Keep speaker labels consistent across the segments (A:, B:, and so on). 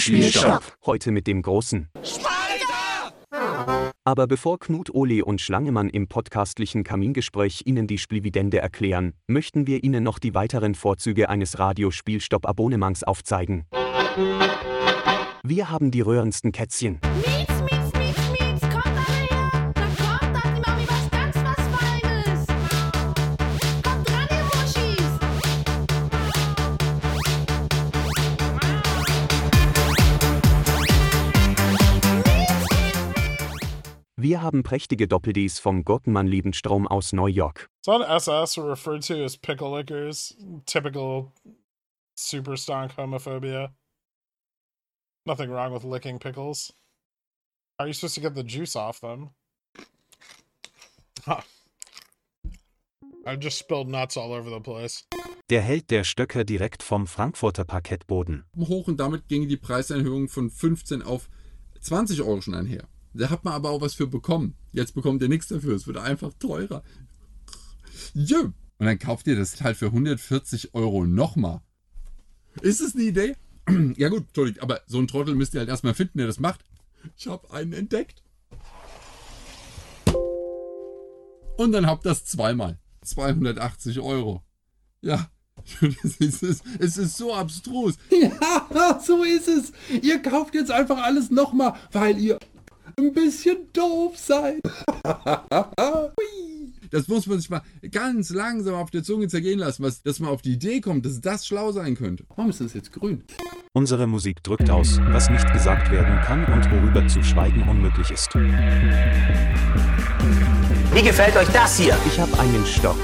A: Radiospielstopp.
B: Heute mit dem großen. Aber bevor Knut Ole und Schlangemann im podcastlichen Kamingespräch Ihnen die Splividende erklären, möchten wir Ihnen noch die weiteren Vorzüge eines Radiospielstopp-Abonnements aufzeigen. Wir haben die rührendsten Kätzchen.
C: Mietz,
B: Wir haben prächtige Doppel-Ds vom Gurkenmann Lebensstrom aus New York.
D: So on SS are referred to as pickle lickers, typical super stonk homophobia. Nothing wrong with licking pickles. How are you supposed to get the juice off them? Huh. I've just spilled nuts all over the place.
E: Der Held der Stöcker direkt vom Frankfurter Parkettboden.
F: hoch und damit gingen die Preiserhöhungen von 15 auf 20 Euro schon einher. Da hat man aber auch was für bekommen. Jetzt bekommt ihr nichts dafür, es wird einfach teurer. Jö. Und dann kauft ihr das halt für 140 Euro nochmal. Ist es eine Idee? Ja gut, Entschuldigung, aber so ein Trottel müsst ihr halt erstmal finden, der das macht. Ich habe einen entdeckt. Und dann habt das zweimal. 280 Euro. Ja, es ist, es ist so abstrus. Ja, so ist es. Ihr kauft jetzt einfach alles nochmal, weil ihr ein bisschen doof seid. Das muss man sich mal ganz langsam auf der Zunge zergehen lassen, was, dass man auf die Idee kommt, dass das schlau sein könnte. Warum ist das jetzt grün?
E: Unsere Musik drückt aus, was nicht gesagt werden kann und worüber zu schweigen unmöglich ist.
G: Wie gefällt euch das hier?
B: Ich habe einen Stock.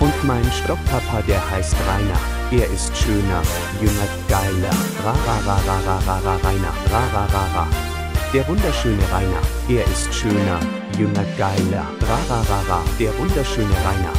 B: Und mein Stockpapa, der heißt Rainer. Er ist schöner, jünger, geiler. Ra ra ra ra ra ra ra Rainer. Ra ra ra ra. Der wunderschöne Rainer. Er ist schöner, jünger, geiler. Ra ra ra ra. Der wunderschöne Rainer.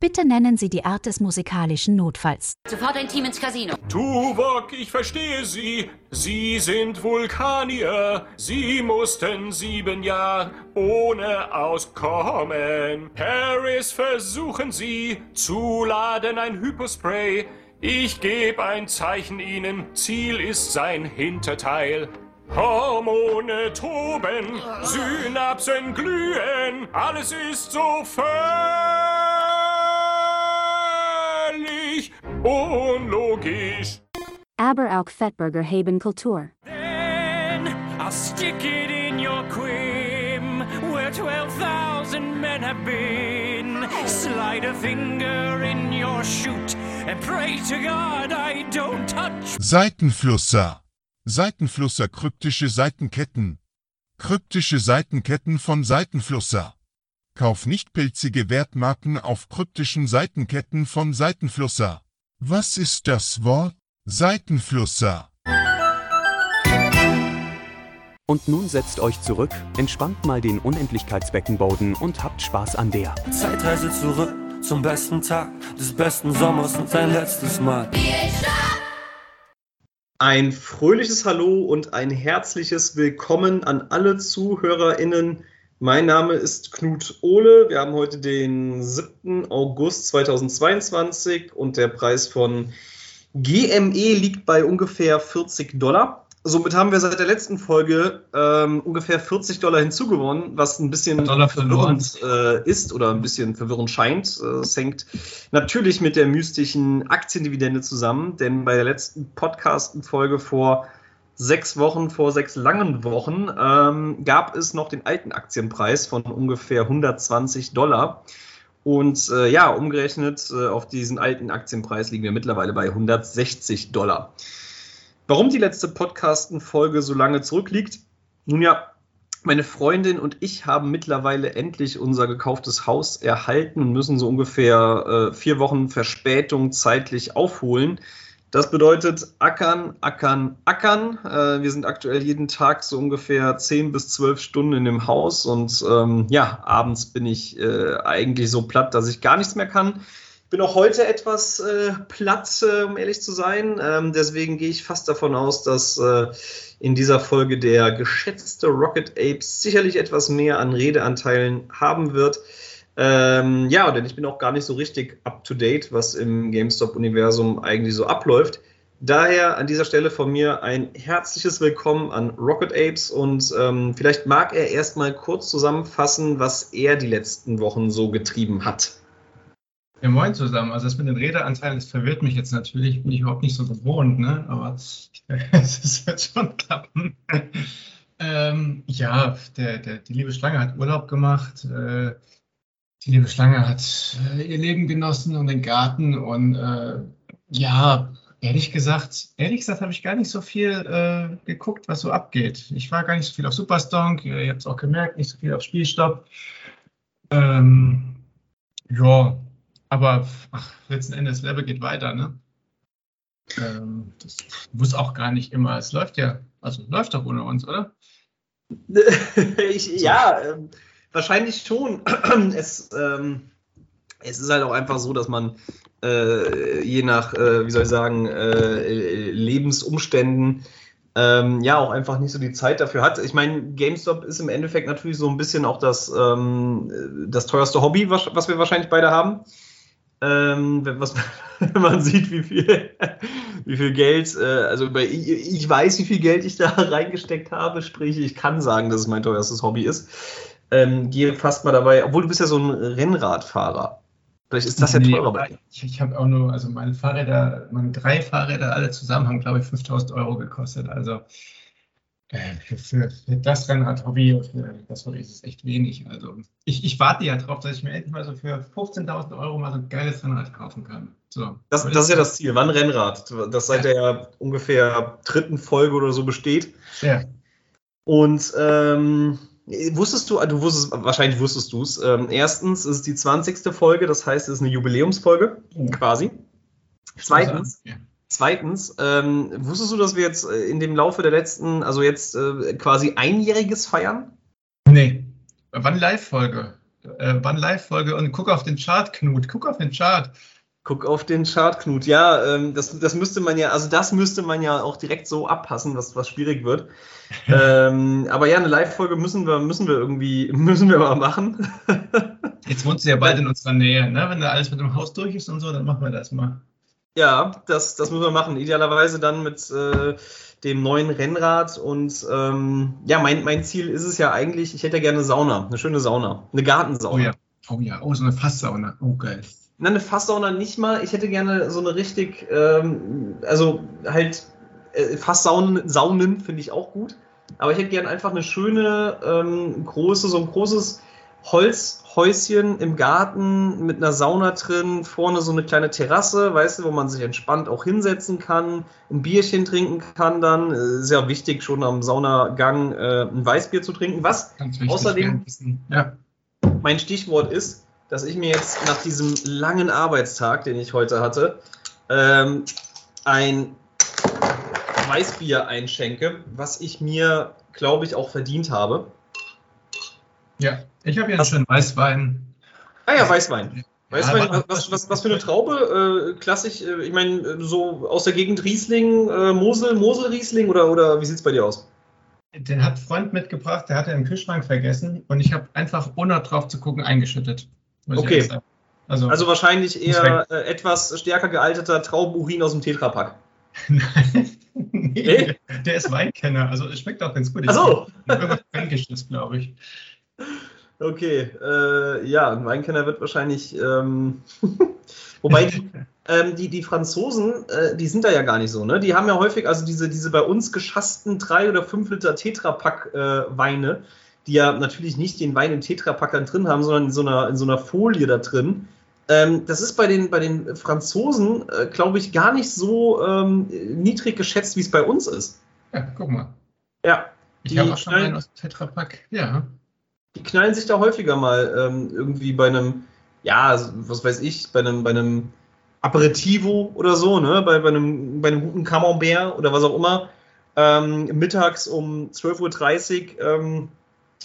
H: Bitte nennen Sie die Art des musikalischen Notfalls.
I: Sofort ein Team ins Casino.
J: Tuvok, ich verstehe Sie. Sie sind Vulkanier. Sie mussten sieben Jahre ohne auskommen. Paris versuchen Sie zu laden ein Hypospray. Ich gebe ein Zeichen Ihnen. Ziel ist sein Hinterteil. Hormone toben, Synapsen glühen, alles ist so völlig unlogisch.
H: Aber auch Fettburger haben Kultur.
J: Then I'll stick it in your quim where 12,000 men have been. Slide a finger in your chute and pray to God I don't touch.
K: Seitenflusser. Seitenflusser kryptische Seitenketten. Kryptische Seitenketten von Seitenflusser. Kauf nicht pilzige Wertmarken auf kryptischen Seitenketten von Seitenflusser. Was ist das Wort? Seitenflusser.
B: Und nun setzt euch zurück, entspannt mal den Unendlichkeitsbeckenboden und habt Spaß an der
L: Zeitreise zurück zum besten Tag des besten Sommers und sein letztes Mal.
M: Ein fröhliches Hallo und ein herzliches Willkommen an alle ZuhörerInnen. Mein Name ist Knut Ohle. Wir haben heute den 7. August 2022 und der Preis von GME liegt bei ungefähr 40 Dollar. Somit haben wir seit der letzten Folge ähm, ungefähr 40 Dollar hinzugewonnen, was ein bisschen verwirrend äh, ist oder ein bisschen verwirrend scheint. Äh, Es hängt natürlich mit der mystischen Aktiendividende zusammen, denn bei der letzten Podcast-Folge vor sechs Wochen, vor sechs langen Wochen, ähm, gab es noch den alten Aktienpreis von ungefähr 120 Dollar. Und äh, ja, umgerechnet äh, auf diesen alten Aktienpreis liegen wir mittlerweile bei 160 Dollar. Warum die letzte Podcasten-Folge so lange zurückliegt? Nun ja, meine Freundin und ich haben mittlerweile endlich unser gekauftes Haus erhalten und müssen so ungefähr äh, vier Wochen Verspätung zeitlich aufholen. Das bedeutet ackern, ackern, ackern. Äh, wir sind aktuell jeden Tag so ungefähr 10 bis 12 Stunden in dem Haus und ähm, ja, abends bin ich äh, eigentlich so platt, dass ich gar nichts mehr kann. Bin auch heute etwas äh, platt, äh, um ehrlich zu sein. Ähm, deswegen gehe ich fast davon aus, dass äh, in dieser Folge der geschätzte Rocket Ape sicherlich etwas mehr an Redeanteilen haben wird. Ähm, ja, denn ich bin auch gar nicht so richtig up to date, was im GameStop-Universum eigentlich so abläuft. Daher an dieser Stelle von mir ein herzliches Willkommen an Rocket Apes und ähm, vielleicht mag er erstmal kurz zusammenfassen, was er die letzten Wochen so getrieben hat.
I: Ja, moin zusammen. Also das mit den Redeanteilen, das verwirrt mich jetzt natürlich, bin ich überhaupt nicht so gewohnt, ne? aber es wird schon klappen. ähm, ja, der, der, die liebe Schlange hat Urlaub gemacht. Äh, die liebe Schlange hat äh, ihr Leben genossen und den Garten und äh, ja, Ehrlich gesagt, ehrlich gesagt habe ich gar nicht so viel äh, geguckt, was so abgeht. Ich war gar nicht so viel auf Superstonk, ihr habt es auch gemerkt, nicht so viel auf Spielstopp. Ähm, ja, aber ach, letzten Endes, Level geht weiter, ne? Ähm, das muss auch gar nicht immer. Es läuft ja, also läuft doch ohne uns, oder?
M: ich, ja, äh, wahrscheinlich schon. es, ähm, es ist halt auch einfach so, dass man äh, je nach, äh, wie soll ich sagen, äh, Lebensumständen ähm, ja auch einfach nicht so die Zeit dafür hat. Ich meine, GameStop ist im Endeffekt natürlich so ein bisschen auch das, ähm, das teuerste Hobby, was, was wir wahrscheinlich beide haben. Ähm, wenn, was, wenn man sieht, wie viel, wie viel Geld, äh, also bei, ich, ich, weiß, wie viel Geld ich da reingesteckt habe, sprich, ich kann sagen, dass es mein teuerstes Hobby ist. Ähm, gehe fast mal dabei, obwohl du bist ja so ein Rennradfahrer. Vielleicht ist das ja
I: nee,
M: teurer bei dir.
I: Ich, ich habe auch nur, also meine Fahrräder, meine drei Fahrräder alle zusammen haben, glaube ich, 5000 Euro gekostet. Also für, für, für, das Rennrad-Hobby, für das Hobby ist es echt wenig. Also ich, ich warte ja drauf, dass ich mir endlich mal so für 15.000 Euro mal so ein geiles Rennrad kaufen kann. So.
M: Das, das ist ja das Ziel. Wann Rennrad? Das seit ja. der ungefähr dritten Folge oder so besteht.
I: Ja.
M: Und ähm, Wusstest du, du wusstest, wahrscheinlich wusstest du es. Ähm, erstens ist es die 20. Folge, das heißt, es ist eine Jubiläumsfolge, quasi. Zweitens, zweitens ähm, wusstest du, dass wir jetzt äh, in dem Laufe der letzten, also jetzt äh, quasi einjähriges feiern?
I: Nee. Wann Live-Folge? Äh, wann Live-Folge? Und guck auf den Chart, Knut, guck auf den Chart.
M: Guck auf den Chart, Knut. Ja, ähm, das, das müsste man ja, also das müsste man ja auch direkt so abpassen, was, was schwierig wird. ähm, aber ja, eine Live-Folge müssen wir, müssen wir irgendwie, müssen wir mal machen.
I: Jetzt wohnst du ja bald in unserer Nähe, ne? Wenn da alles mit dem Haus durch ist und so, dann machen wir das mal.
M: Ja, das, das müssen wir machen. Idealerweise dann mit äh, dem neuen Rennrad. Und ähm, ja, mein, mein Ziel ist es ja eigentlich, ich hätte ja gerne Sauna, eine schöne Sauna, eine Gartensauna.
I: Oh ja, oh ja, oh, so eine Fasssauna. Oh geil.
M: Na, eine Fasssauna nicht mal. Ich hätte gerne so eine richtig, ähm, also halt äh, Fasssaunen, Saunen finde ich auch gut. Aber ich hätte gerne einfach eine schöne, ähm, große, so ein großes Holzhäuschen im Garten mit einer Sauna drin, vorne so eine kleine Terrasse, weißt du, wo man sich entspannt auch hinsetzen kann, ein Bierchen trinken kann dann. Äh, sehr wichtig, schon am Saunagang äh, ein Weißbier zu trinken. Was außerdem ja. mein Stichwort ist, dass ich mir jetzt nach diesem langen Arbeitstag, den ich heute hatte, ähm, ein Weißbier einschenke, was ich mir, glaube ich, auch verdient habe.
I: Ja, ich habe jetzt schon Weißwein.
M: Ah ja, Weißwein. Weißwein, ja, was, was, was, für eine Traube? Äh, klassisch, äh, ich meine, so aus der Gegend Riesling, äh, Mosel, Mosel-Riesling oder, oder wie sieht es bei dir aus?
I: Den hat Freund mitgebracht, der hat er im Kühlschrank vergessen und ich habe einfach ohne drauf zu gucken eingeschüttet.
M: Okay. Also, also, wahrscheinlich eher äh, etwas stärker gealterter Traubenurin aus dem Tetrapack.
I: Nein, nee, hey? der ist Weinkenner, also es schmeckt auch ganz gut.
M: Ach so.
I: Fränkisch glaube ich.
M: Okay, äh, ja, ein Weinkenner wird wahrscheinlich. Ähm, wobei die, ähm, die, die Franzosen, äh, die sind da ja gar nicht so, ne? Die haben ja häufig, also diese, diese bei uns geschassten 3 oder 5 Liter Tetrapack-Weine, äh, die ja natürlich nicht den Wein im Tetrapack dann drin haben, sondern in so einer, in so einer Folie da drin. Ähm, das ist bei den, bei den Franzosen, äh, glaube ich, gar nicht so ähm, niedrig geschätzt, wie es bei uns ist.
I: Ja, guck mal.
M: Ja.
I: Ich habe auch schon einen aus Tetrapack, ja.
M: Die knallen sich da häufiger mal ähm, irgendwie bei einem, ja, was weiß ich, bei einem, bei einem Aperitivo oder so, ne, bei, bei, einem, bei einem guten Camembert oder was auch immer, ähm, mittags um 12.30 Uhr ähm,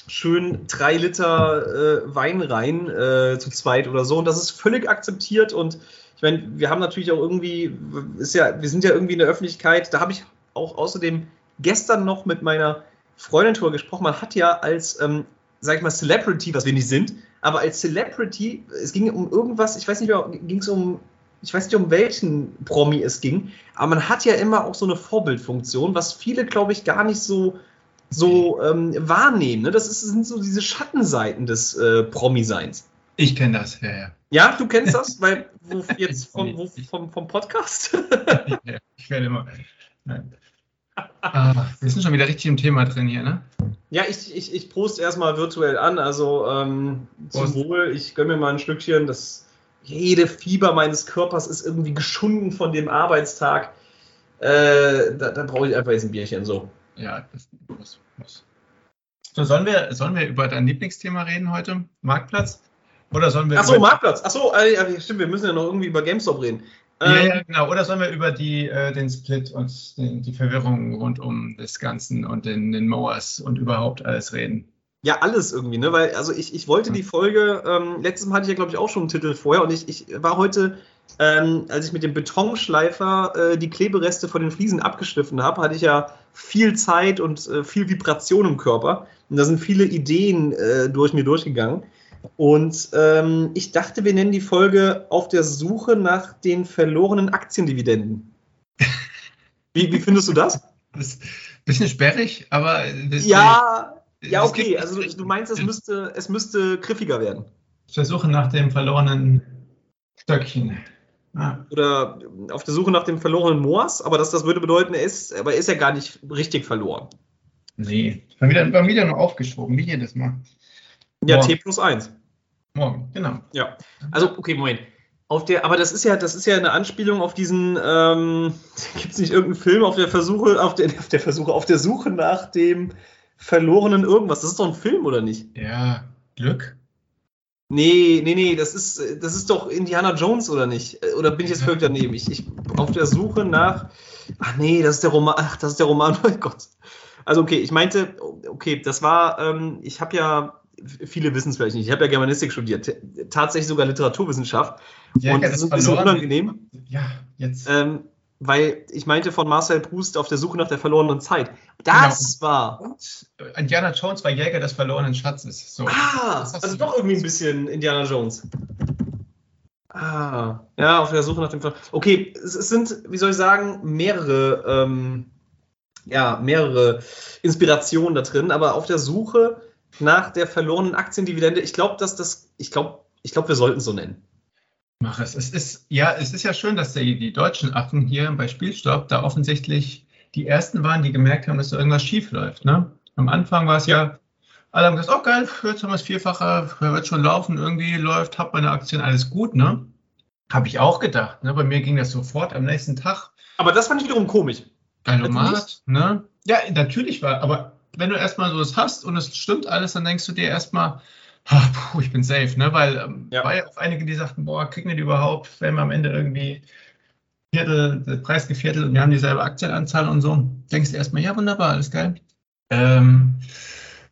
M: schön drei Liter äh, Wein rein, äh, zu zweit oder so. Und das ist völlig akzeptiert. Und ich meine, wir haben natürlich auch irgendwie, ist ja, wir sind ja irgendwie in der Öffentlichkeit. Da habe ich auch außerdem gestern noch mit meiner Freundin drüber gesprochen. Man hat ja als, ähm, sag ich mal, Celebrity, was wir nicht sind, aber als Celebrity, es ging um irgendwas, ich weiß nicht mehr, ging es um ich weiß nicht, um welchen Promi es ging, aber man hat ja immer auch so eine Vorbildfunktion, was viele, glaube ich, gar nicht so, so ähm, wahrnehmen. Ne? Das ist, sind so diese Schattenseiten des äh, Promi-Seins.
I: Ich kenne das, ja, ja.
M: Ja, du kennst das, weil wo, jetzt vom, wo, vom, vom Podcast?
I: ja, ich werde immer. Nein. Ah, wir sind schon wieder richtig im Thema drin hier, ne?
M: Ja, ich, ich, ich prost erstmal virtuell an, also ähm, zum. Wohl. Ich gönne mir mal ein Stückchen. Das, jede Fiber meines Körpers ist irgendwie geschunden von dem Arbeitstag. Äh, da da brauche ich einfach jetzt ein Bierchen so.
I: Ja, das muss, muss. So, sollen wir, sollen wir über dein Lieblingsthema reden heute? Marktplatz? Oder sollen wir.
M: Achso, Marktplatz. Achso, äh, stimmt, wir müssen ja noch irgendwie über GameStop reden.
I: Ja,
M: Ähm,
I: ja, genau. Oder sollen wir über die, äh, den Split und den, die Verwirrung rund um das Ganzen und den, den Mowers und überhaupt alles reden?
M: Ja, alles irgendwie, ne? Weil, also ich, ich wollte die Folge, ähm, letztes Mal hatte ich ja, glaube ich, auch schon einen Titel vorher und ich, ich war heute, ähm, als ich mit dem Betonschleifer äh, die Klebereste von den Fliesen abgeschliffen habe, hatte ich ja viel Zeit und äh, viel Vibration im Körper. Und da sind viele Ideen äh, durch mir durchgegangen. Und ähm, ich dachte, wir nennen die Folge auf der Suche nach den verlorenen Aktiendividenden. Wie, wie findest du das?
I: Das ist ein bisschen sperrig, aber.
M: Ja, ja,
I: es
M: okay. Also du meinst, es müsste, es müsste griffiger werden.
I: Versuche nach dem verlorenen Stöckchen. Ah,
M: Oder auf der Suche nach dem verlorenen Moas, aber das, das würde bedeuten, er ist, aber er ist ja gar nicht richtig verloren.
I: nee. War wieder, war wieder nur aufgeschoben, wie jedes Mal.
M: Ja,
I: Morgen.
M: T plus 1.
I: Morgen, genau.
M: Ja. Also, okay, Moment. Auf der, aber das ist ja, das ist ja eine Anspielung auf diesen, ähm, gibt es nicht irgendeinen Film auf der Versuche, auf der, auf der Versuche, auf der Suche nach dem verlorenen irgendwas. Das ist doch ein Film, oder nicht?
I: Ja, Glück.
M: Nee, nee, nee, das ist, das ist doch Indiana Jones, oder nicht? Oder bin ich jetzt völlig daneben? Ich, ich auf der Suche nach. Ach nee, das ist der Roman. Ach, das ist der Roman, mein Gott. Also okay, ich meinte, okay, das war, ähm, ich habe ja, viele wissen es vielleicht nicht, ich habe ja Germanistik studiert, tatsächlich sogar Literaturwissenschaft.
I: Ja,
M: und das ist ein bisschen unangenehm,
I: Ja, jetzt.
M: ähm, weil ich meinte von Marcel Proust auf der Suche nach der verlorenen Zeit. Das war.
I: Und Indiana Jones war Jäger des verlorenen Schatzes. So.
M: Ah, also doch irgendwie ein bisschen Indiana Jones. Ah, ja, auf der Suche nach dem Ver Okay, es, es sind, wie soll ich sagen, mehrere, ähm, ja, mehrere Inspirationen da drin, aber auf der Suche nach der verlorenen Aktiendividende, ich glaube, dass das, ich glaube, ich glaube, wir sollten es so nennen.
I: Mach es. Es ist, ja, es ist ja schön, dass die, die deutschen Affen hier bei Spielstopp da offensichtlich die ersten waren, die gemerkt haben, dass da irgendwas schief läuft. Ne? Am Anfang war es ja, alle haben gesagt, oh geil, jetzt haben wir es vierfacher, wird schon laufen, irgendwie läuft, hab meine Aktien, alles gut, ne? Habe ich auch gedacht. Ne? Bei mir ging das sofort am nächsten Tag.
M: Aber das fand ich wiederum komisch.
I: Geilomat, ne? Ja, natürlich war, aber wenn du erstmal so das hast und es stimmt alles, dann denkst du dir erstmal, puh, ich bin safe, ne? Weil ähm,
M: Ja.
I: war ja auch einige, die sagten, boah, kriegen wir die überhaupt, wenn wir am Ende irgendwie Viertel, der Preis geviertelt und wir haben dieselbe Aktienanzahl und so. Denkst du erstmal, ja, wunderbar, alles geil. Ähm,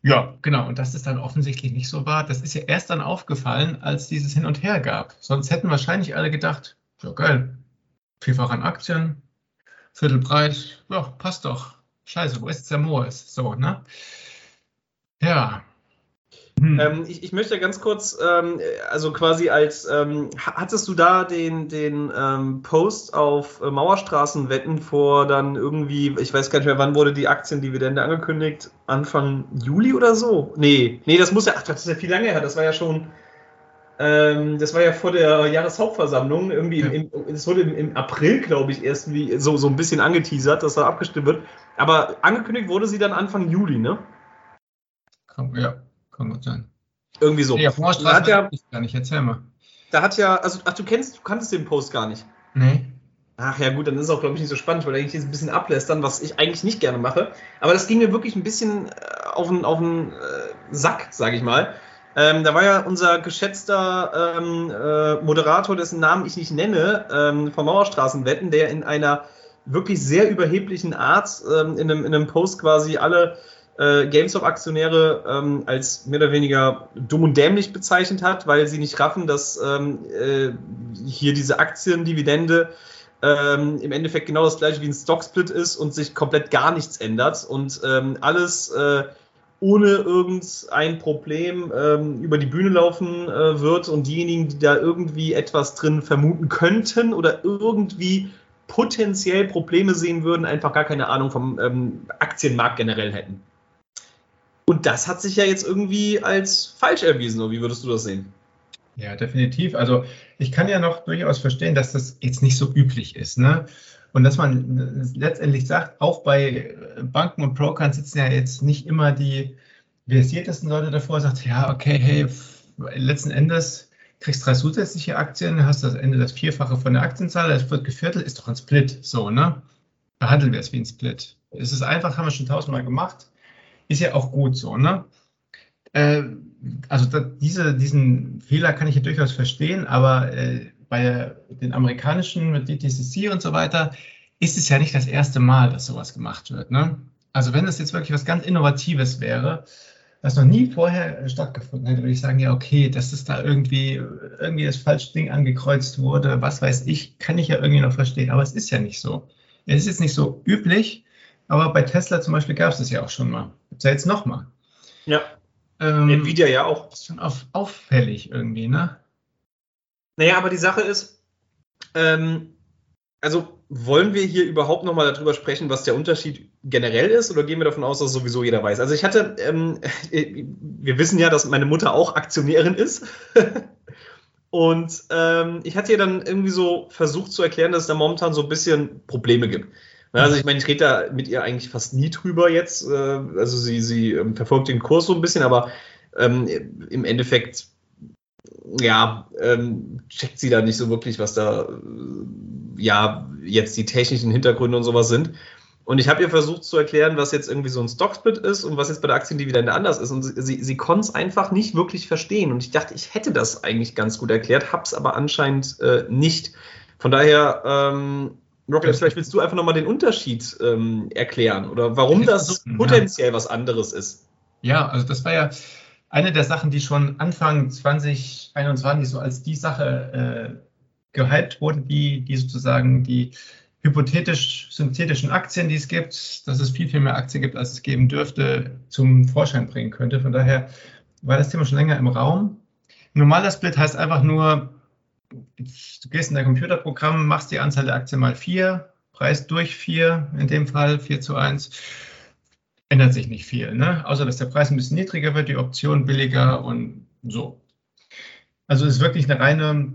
I: ja, genau. Und dass das dann offensichtlich nicht so war, das ist ja erst dann aufgefallen, als dieses Hin und Her gab. Sonst hätten wahrscheinlich alle gedacht, ja geil, vielfach an Aktien, Viertelpreis, ja, passt doch. Scheiße, wo ist Moos? So, ne? Ja. Hm.
M: Ähm, ich, ich möchte ganz kurz, ähm, also quasi als, ähm, ha- hattest du da den, den ähm, Post auf äh, Mauerstraßenwetten vor dann irgendwie, ich weiß gar nicht mehr, wann wurde die Aktiendividende angekündigt? Anfang Juli oder so? Nee, nee, das muss ja, ach, das ist ja viel lange her, das war ja schon, ähm, das war ja vor der Jahreshauptversammlung, irgendwie, im, im, es wurde im, im April, glaube ich, erst so, so ein bisschen angeteasert, dass da abgestimmt wird. Aber angekündigt wurde sie dann Anfang Juli, ne?
I: Kann, ja, kann gut sein.
M: Irgendwie so.
I: Ja, Vorstraße
M: hat ja,
I: ich gar nicht, erzähl mal.
M: da hat ja, also, ach, du kennst, du kanntest den Post gar nicht.
I: Nee.
M: Ach ja, gut, dann ist es auch, glaube ich, nicht so spannend, weil eigentlich jetzt ein bisschen ablästern, was ich eigentlich nicht gerne mache. Aber das ging mir wirklich ein bisschen äh, auf den, auf den äh, Sack, sage ich mal. Ähm, da war ja unser geschätzter ähm, äh, Moderator, dessen Namen ich nicht nenne, ähm, vom Mauerstraßenwetten, der in einer wirklich sehr überheblichen Art ähm, in, einem, in einem Post quasi alle äh, GameStop-Aktionäre ähm, als mehr oder weniger dumm und dämlich bezeichnet hat, weil sie nicht raffen, dass ähm, äh, hier diese Aktiendividende ähm, im Endeffekt genau das gleiche wie ein Stocksplit ist und sich komplett gar nichts ändert und ähm, alles äh, ohne irgendein Problem ähm, über die Bühne laufen äh, wird und diejenigen, die da irgendwie etwas drin vermuten könnten oder irgendwie potenziell Probleme sehen würden, einfach gar keine Ahnung vom ähm, Aktienmarkt generell hätten. Und das hat sich ja jetzt irgendwie als falsch erwiesen, wie würdest du das sehen?
I: Ja, definitiv. Also ich kann ja noch durchaus verstehen, dass das jetzt nicht so üblich ist. Ne? Und dass man letztendlich sagt, auch bei Banken und Brokern sitzen ja jetzt nicht immer die versiertesten Leute davor, sagt, ja, okay, hey, letzten Endes kriegst drei zusätzliche Aktien, hast das Ende das Vierfache von der Aktienzahl, das wird geviertelt, ist doch ein Split, so, ne? Behandeln wir es wie ein Split. Es ist einfach, haben wir schon tausendmal gemacht, ist ja auch gut so, ne? Äh, also da, diese, diesen Fehler kann ich ja durchaus verstehen, aber äh, bei den amerikanischen mit DTCC und so weiter ist es ja nicht das erste Mal, dass sowas gemacht wird. Ne? Also wenn das jetzt wirklich was ganz Innovatives wäre, was noch nie vorher stattgefunden hätte, würde ich sagen, ja, okay, dass es da irgendwie, irgendwie das falsche Ding angekreuzt wurde, was weiß ich, kann ich ja irgendwie noch verstehen, aber es ist ja nicht so. Es ist jetzt nicht so üblich, aber bei Tesla zum Beispiel gab es das ja auch schon mal. Gibt es ja jetzt nochmal.
M: Ja.
I: Ähm,
M: Nvidia ja auch.
I: ist schon auf, auffällig irgendwie, ne?
M: Naja, aber die Sache ist, ähm, also wollen wir hier überhaupt nochmal darüber sprechen, was der Unterschied generell ist, oder gehen wir davon aus, dass sowieso jeder weiß? Also ich hatte, ähm, wir wissen ja, dass meine Mutter auch Aktionärin ist. Und ähm, ich hatte ihr dann irgendwie so versucht zu erklären, dass es da momentan so ein bisschen Probleme gibt. Also ich meine, ich rede da mit ihr eigentlich fast nie drüber jetzt. Äh, also sie, sie ähm, verfolgt den Kurs so ein bisschen, aber ähm, im Endeffekt ja, ähm, checkt sie da nicht so wirklich, was da äh, ja jetzt die technischen Hintergründe und sowas sind. Und ich habe ihr versucht zu erklären, was jetzt irgendwie so ein Stocksplit ist und was jetzt bei der Aktiendividende anders ist. Und sie, sie, sie konnte es einfach nicht wirklich verstehen. Und ich dachte, ich hätte das eigentlich ganz gut erklärt, habe es aber anscheinend äh, nicht. Von daher, ähm, Rocket, vielleicht willst du einfach nochmal den Unterschied ähm, erklären oder warum das potenziell was anderes ist.
I: Ja, also das war ja eine der Sachen, die schon Anfang 2021 so als die Sache äh, gehypt wurde, die, die sozusagen die hypothetisch-synthetischen Aktien, die es gibt, dass es viel, viel mehr Aktien gibt, als es geben dürfte, zum Vorschein bringen könnte. Von daher war das Thema schon länger im Raum. Normaler Split heißt einfach nur, du gehst in dein Computerprogramm, machst die Anzahl der Aktien mal vier, Preis durch vier, in dem Fall 4 zu 1 ändert sich nicht viel, ne? außer dass der Preis ein bisschen niedriger wird, die Option billiger und so. Also es ist wirklich eine reine,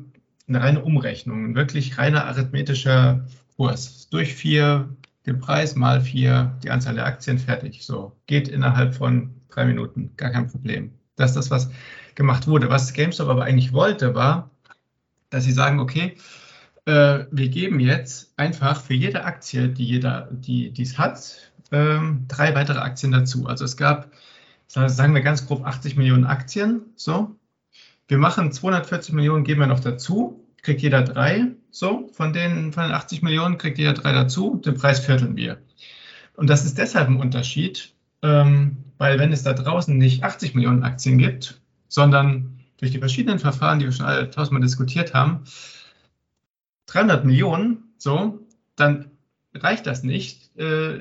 I: eine reine Umrechnung, ein wirklich reiner arithmetischer Kurs. Durch vier, den Preis mal vier, die Anzahl der Aktien, fertig. So, geht innerhalb von drei Minuten, gar kein Problem. Das ist das, was gemacht wurde. Was GameStop aber eigentlich wollte, war, dass sie sagen, okay, äh, wir geben jetzt einfach für jede Aktie, die jeder, die es hat, ähm, drei weitere Aktien dazu. Also es gab, sagen wir ganz grob, 80 Millionen Aktien. So, wir machen 240 Millionen, geben wir noch dazu, kriegt jeder drei. So, von den, von den 80 Millionen kriegt jeder drei dazu, den Preis vierteln wir. Und das ist deshalb ein Unterschied, ähm, weil wenn es da draußen nicht 80 Millionen Aktien gibt, sondern durch die verschiedenen Verfahren, die wir schon alle tausendmal diskutiert haben, 300 Millionen, so, dann reicht das nicht. Äh,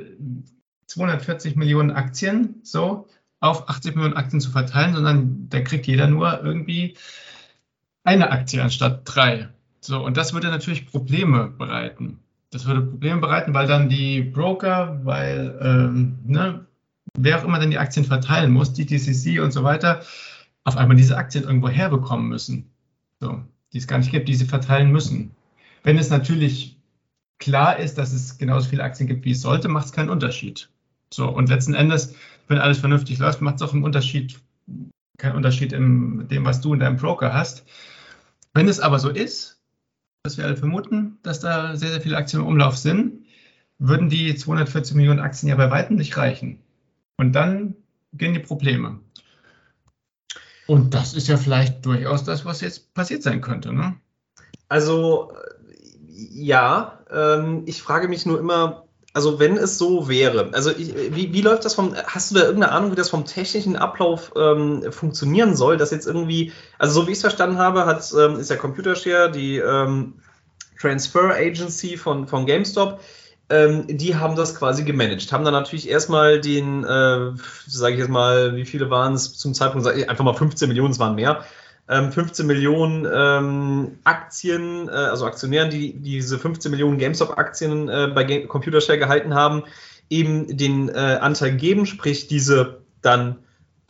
I: 240 Millionen Aktien so auf 80 Millionen Aktien zu verteilen, sondern da kriegt jeder nur irgendwie eine Aktie anstatt drei. So, und das würde natürlich Probleme bereiten. Das würde Probleme bereiten, weil dann die Broker, weil ähm, ne, wer auch immer dann die Aktien verteilen muss, die DCC und so weiter, auf einmal diese Aktien irgendwo herbekommen müssen. So, die es gar nicht gibt, die sie verteilen müssen. Wenn es natürlich klar ist, dass es genauso viele Aktien gibt, wie es sollte, macht es keinen Unterschied. So, und letzten Endes, wenn alles vernünftig läuft, macht es auch einen Unterschied, keinen Unterschied in dem, was du in deinem Broker hast. Wenn es aber so ist, dass wir alle vermuten, dass da sehr, sehr viele Aktien im Umlauf sind, würden die 240 Millionen Aktien ja bei weitem nicht reichen. Und dann gehen die Probleme. Und das ist ja vielleicht durchaus das, was jetzt passiert sein könnte. Ne?
M: Also ja, ähm, ich frage mich nur immer, also wenn es so wäre, also ich, wie, wie läuft das vom, hast du da irgendeine Ahnung, wie das vom technischen Ablauf ähm, funktionieren soll, dass jetzt irgendwie, also so wie ich es verstanden habe, hat, ähm, ist ja Computershare, die ähm, Transfer Agency von, von GameStop, ähm, die haben das quasi gemanagt, haben dann natürlich erstmal den, äh, sage ich jetzt mal, wie viele waren es zum Zeitpunkt, einfach mal 15 Millionen, es waren mehr, ähm, 15 Millionen ähm, Aktien, äh, also Aktionären, die diese 15 Millionen GameStop-Aktien äh, bei Game Computer Share gehalten haben, eben den äh, Anteil geben, sprich diese dann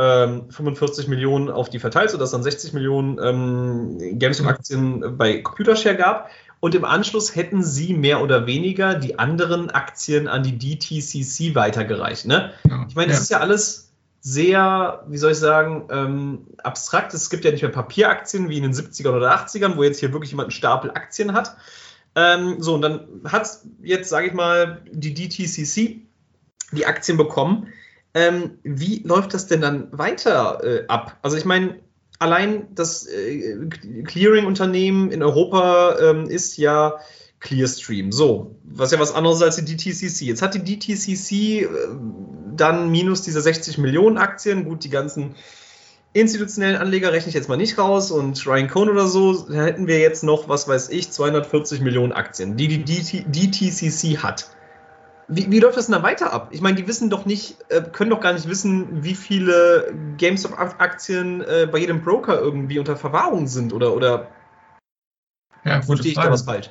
M: ähm, 45 Millionen auf die verteilt, sodass dann 60 Millionen ähm, GameStop-Aktien bei Computer Share gab. Und im Anschluss hätten sie mehr oder weniger die anderen Aktien an die DTCC weitergereicht. Ne? Ich meine, das
I: Ja.
M: ist ja alles sehr, wie soll ich sagen, ähm, abstrakt. Es gibt ja nicht mehr Papieraktien wie in den 70ern oder 80ern, wo jetzt hier wirklich jemand einen Stapel Aktien hat. Ähm, so, und dann hat jetzt, sage ich mal, die DTCC die Aktien bekommen. Ähm, wie läuft das denn dann weiter äh, ab? Also ich meine, allein das äh, Clearing-Unternehmen in Europa ähm, ist ja Clearstream. So, was ja was anderes als die DTCC. Jetzt hat die DTCC äh, dann minus diese 60 Millionen Aktien. Gut, die ganzen institutionellen Anleger rechne ich jetzt mal nicht raus und Ryan Cohn oder so, da hätten wir jetzt noch, was weiß ich, 240 Millionen Aktien, die die DT DTCC hat. Wie, wie läuft das denn da weiter ab? Ich meine, die wissen doch nicht, äh, können doch gar nicht wissen, wie viele GameStop-Aktien äh, bei jedem Broker irgendwie unter Verwahrung sind oder, oder
I: Ja, gute
M: verstehe ich da
I: Frage.
M: was falsch?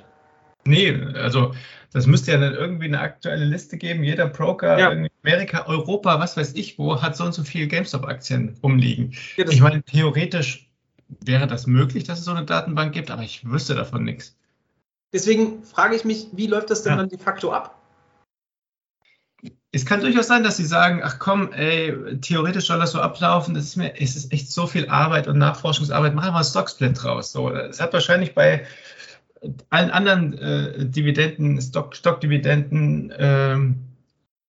I: Nee, also das müsste ja dann irgendwie eine aktuelle Liste geben. Jeder Broker
M: Ja.
I: in Amerika, Europa, was weiß ich wo, hat so und so viele GameStop-Aktien rumliegen.
M: Ja, das-
I: ich meine, theoretisch wäre das möglich, dass es so eine Datenbank gibt, aber ich wüsste davon nichts.
M: Deswegen frage ich mich, wie läuft das denn
I: Ja.
M: dann de facto ab?
I: Es kann durchaus sein, dass sie sagen, ach komm, ey, theoretisch soll das so ablaufen, das ist mir, es ist echt so viel Arbeit und Nachforschungsarbeit, machen wir einen Stocksplit draus. So, es hat wahrscheinlich bei allen anderen äh, Dividenden, Stock, Stockdividenden, ähm,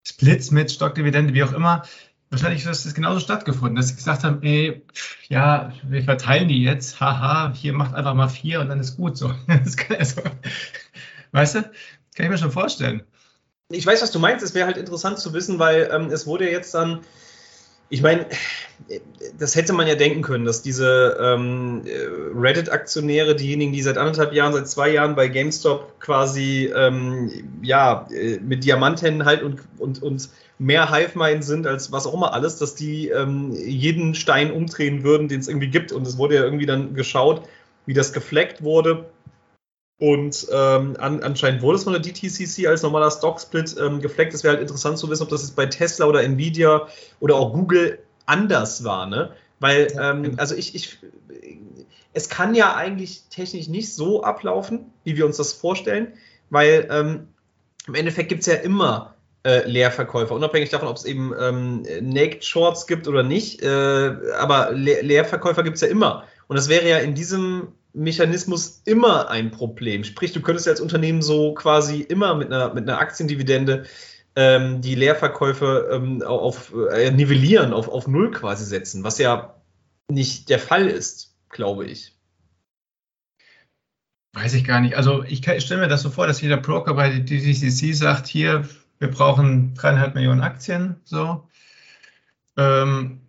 I: Splits mit Stockdividende, wie auch immer, wahrscheinlich ist das genauso stattgefunden, dass sie gesagt haben, ey, ja, wir verteilen die jetzt, haha, hier macht einfach mal vier und dann ist gut so. Das kann, also, weißt du, kann ich mir schon vorstellen.
M: Ich weiß, was du meinst. Es wäre halt interessant zu wissen, weil ähm, es wurde jetzt dann, ich meine, das hätte man ja denken können, dass diese ähm, äh, Reddit-Aktionäre, diejenigen, die seit anderthalb Jahren, seit zwei Jahren bei GameStop quasi ähm, ja, äh, mit Diamanthennen halt und, und, und mehr Hive-Mind sind als was auch immer alles, dass die ähm, jeden Stein umdrehen würden, den es irgendwie gibt. Und es wurde ja irgendwie dann geschaut, wie das gefleckt wurde. Und ähm, an, anscheinend wurde es von der DTCC als normaler Stock-Split ähm, gefleckt. Es wäre halt interessant zu wissen, ob das jetzt bei Tesla oder Nvidia oder auch Google anders war, ne? Weil, ähm, also ich, ich, es kann ja eigentlich technisch nicht so ablaufen, wie wir uns das vorstellen, weil ähm, im Endeffekt gibt es ja immer äh, Leerverkäufer, unabhängig davon, ob es eben ähm, Naked Shorts gibt oder nicht, äh, aber Le Leerverkäufer gibt es ja immer. Und das wäre ja in diesem Mechanismus immer ein Problem. Sprich, du könntest als Unternehmen so quasi immer mit einer, mit einer Aktiendividende ähm, die Leerverkäufe ähm, auf äh, nivellieren, auf, auf Null quasi setzen, was ja nicht der Fall ist, glaube ich.
I: Weiß ich gar nicht. Also ich, ich stelle mir das so vor, dass jeder Broker bei der DTCC sagt, hier, wir brauchen dreieinhalb Millionen Aktien, so. Ähm,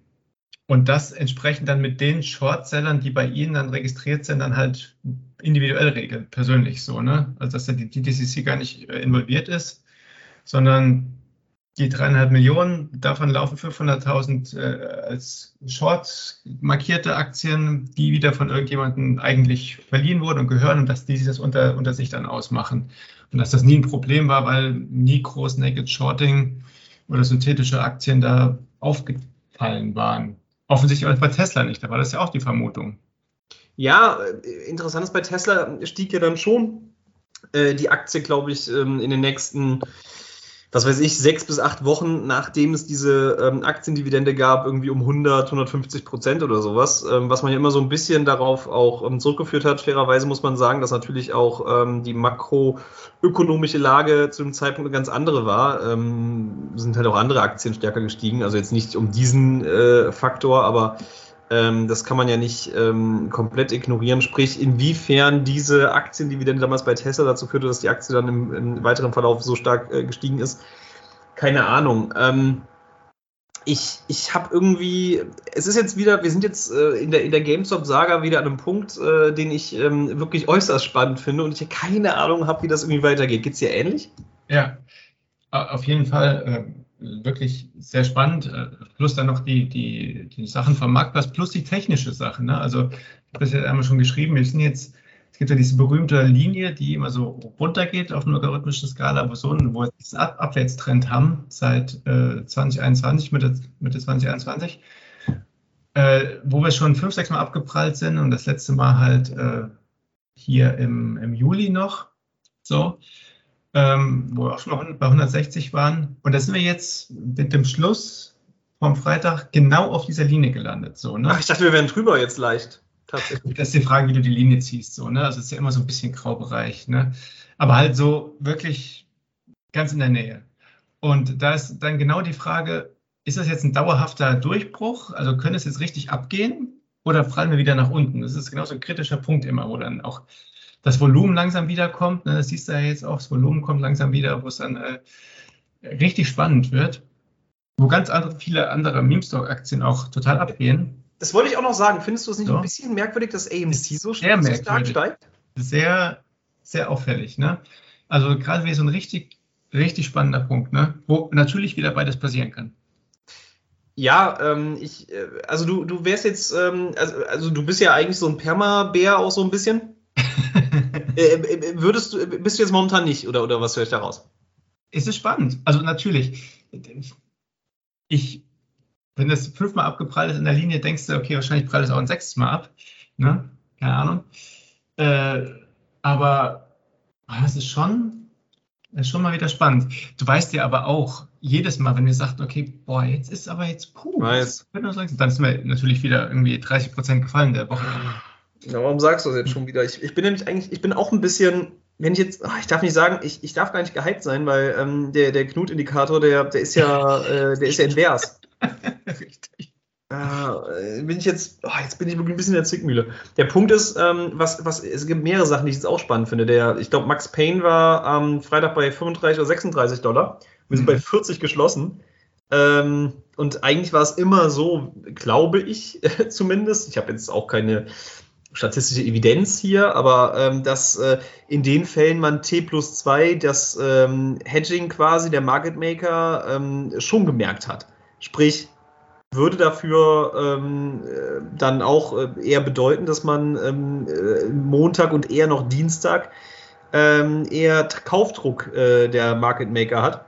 I: und das entsprechend dann mit den Shortsellern, die bei Ihnen dann registriert sind, dann halt individuell regelt, persönlich so, ne? Also dass da die DTCC gar nicht äh, involviert ist, sondern die dreieinhalb Millionen, davon laufen 500.000 äh, als Short markierte Aktien, die wieder von irgendjemandem eigentlich verliehen wurden und gehören und dass die sich das unter, unter sich dann ausmachen. Und dass das nie ein Problem war, weil nie groß Naked Shorting oder synthetische Aktien da aufgefallen waren. Offensichtlich bei Tesla nicht, da war das ja auch die Vermutung.
M: Ja, äh, interessant ist, bei Tesla stieg ja dann schon äh, die Aktie, glaube ich, ähm, in den nächsten, was weiß ich, sechs bis acht Wochen, nachdem es diese ähm, Aktiendividende gab, irgendwie um 100, 150 Prozent oder sowas, ähm, was man ja immer so ein bisschen darauf auch ähm, zurückgeführt hat. Fairerweise muss man sagen, dass natürlich auch ähm, die makroökonomische Lage zu dem Zeitpunkt eine ganz andere war. Ähm, sind halt auch andere Aktien stärker gestiegen, also jetzt nicht um diesen äh, Faktor, aber ähm, das kann man ja nicht ähm, komplett ignorieren. Sprich, inwiefern diese Aktiendividende damals bei Tesla dazu führte, dass die Aktie dann im, im weiteren Verlauf so stark äh, gestiegen ist, keine Ahnung. Ähm, ich ich habe irgendwie, es ist jetzt wieder, wir sind jetzt äh, in der, in der GameStop-Saga wieder an einem Punkt, äh, den ich ähm, wirklich äußerst spannend finde und ich keine Ahnung habe, wie das irgendwie weitergeht. Geht's dir ähnlich?
I: Ja, auf jeden Fall äh, wirklich sehr spannend. Äh, plus dann noch die, die, die Sachen vom Marktplatz, plus die technische Sache. Ne? Also, ich habe das ja einmal schon geschrieben, wir sind jetzt, es gibt ja diese berühmte Linie, die immer so runtergeht auf einer logarithmischen Skala, wo, so ein, wo wir diesen Ab Abwärtstrend haben seit äh, 2021, Mitte, Mitte 2021, äh, wo wir schon fünf, sechs Mal abgeprallt sind und das letzte Mal halt äh, hier im, im Juli noch. So ähm, wo wir auch schon mal bei 160 waren. Und da sind wir jetzt mit dem Schluss vom Freitag genau auf dieser Linie gelandet. So, ne?
M: Ach, ich dachte, wir wären drüber jetzt leicht. Tatsächlich.
I: Das ist die Frage, wie du die Linie ziehst. So, ne? Also es ist ja immer so ein bisschen Graubereich. Ne? Aber halt so wirklich ganz in der Nähe. Und da ist dann genau die Frage, ist das jetzt ein dauerhafter Durchbruch? Also können es jetzt richtig abgehen? Oder prallen wir wieder nach unten? Das ist genau so ein kritischer Punkt immer, wo dann auch das Volumen langsam wiederkommt. Ne? Das siehst du ja jetzt auch, das Volumen kommt langsam wieder, wo es dann äh, richtig spannend wird. Wo ganz andere, viele andere Meme-Stock-Aktien auch total abgehen.
M: Das wollte ich auch noch sagen. Findest du es nicht
I: So.
M: ein bisschen merkwürdig, dass AMC so, stark
I: merkwürdig.
M: steigt?
I: Sehr, sehr auffällig. Ne? Also gerade wie so ein richtig, richtig spannender Punkt, ne? wo natürlich wieder beides passieren kann.
M: Ja, ähm, ich, äh, also du, du wärst jetzt, ähm, also, also du bist ja eigentlich so ein Perma-Bär auch so ein bisschen. Äh, äh, würdest du, bist du jetzt momentan nicht, oder, oder was höre ich da raus?
I: Es ist spannend. Also natürlich, ich, wenn das fünfmal abgeprallt ist in der Linie, denkst du, okay, wahrscheinlich prallt es auch ein sechstes Mal ab. Ne? Keine Ahnung. Äh, aber ah, es ist schon, ist schon mal wieder spannend. Du weißt ja aber auch, jedes Mal, wenn wir sagten, okay, boah, jetzt ist aber jetzt puh, langsam, dann sind wir natürlich wieder irgendwie 30 Prozent gefallen der Woche.
M: Ja, warum sagst du das jetzt schon wieder? Ich, ich bin nämlich eigentlich, ich bin auch ein bisschen, wenn ich jetzt, ach, ich darf nicht sagen, ich, ich darf gar nicht gehypt sein, weil ähm, der, der Knut-Indikator, der, der ist ja, äh, der ist ja invers.
I: Richtig.
M: Äh, bin ich jetzt, oh, jetzt bin ich wirklich ein bisschen in der Zwickmühle. Der Punkt ist, ähm, was, was, es gibt mehrere Sachen, die ich jetzt auch spannend finde. Der, ich glaube, Max Payne war am Freitag bei 35 oder 36 Dollar. Wir sind
I: Mhm.
M: bei 40 geschlossen. Ähm, und eigentlich war es immer so, glaube ich zumindest, ich habe jetzt auch keine statistische Evidenz hier, aber ähm, dass äh, in den Fällen man T plus 2, das ähm, Hedging quasi, der Market Maker, ähm, schon gemerkt hat. Sprich, würde dafür ähm, äh, dann auch äh, eher bedeuten, dass man ähm, äh, Montag und eher noch Dienstag ähm, eher Kaufdruck äh, der Market Maker hat.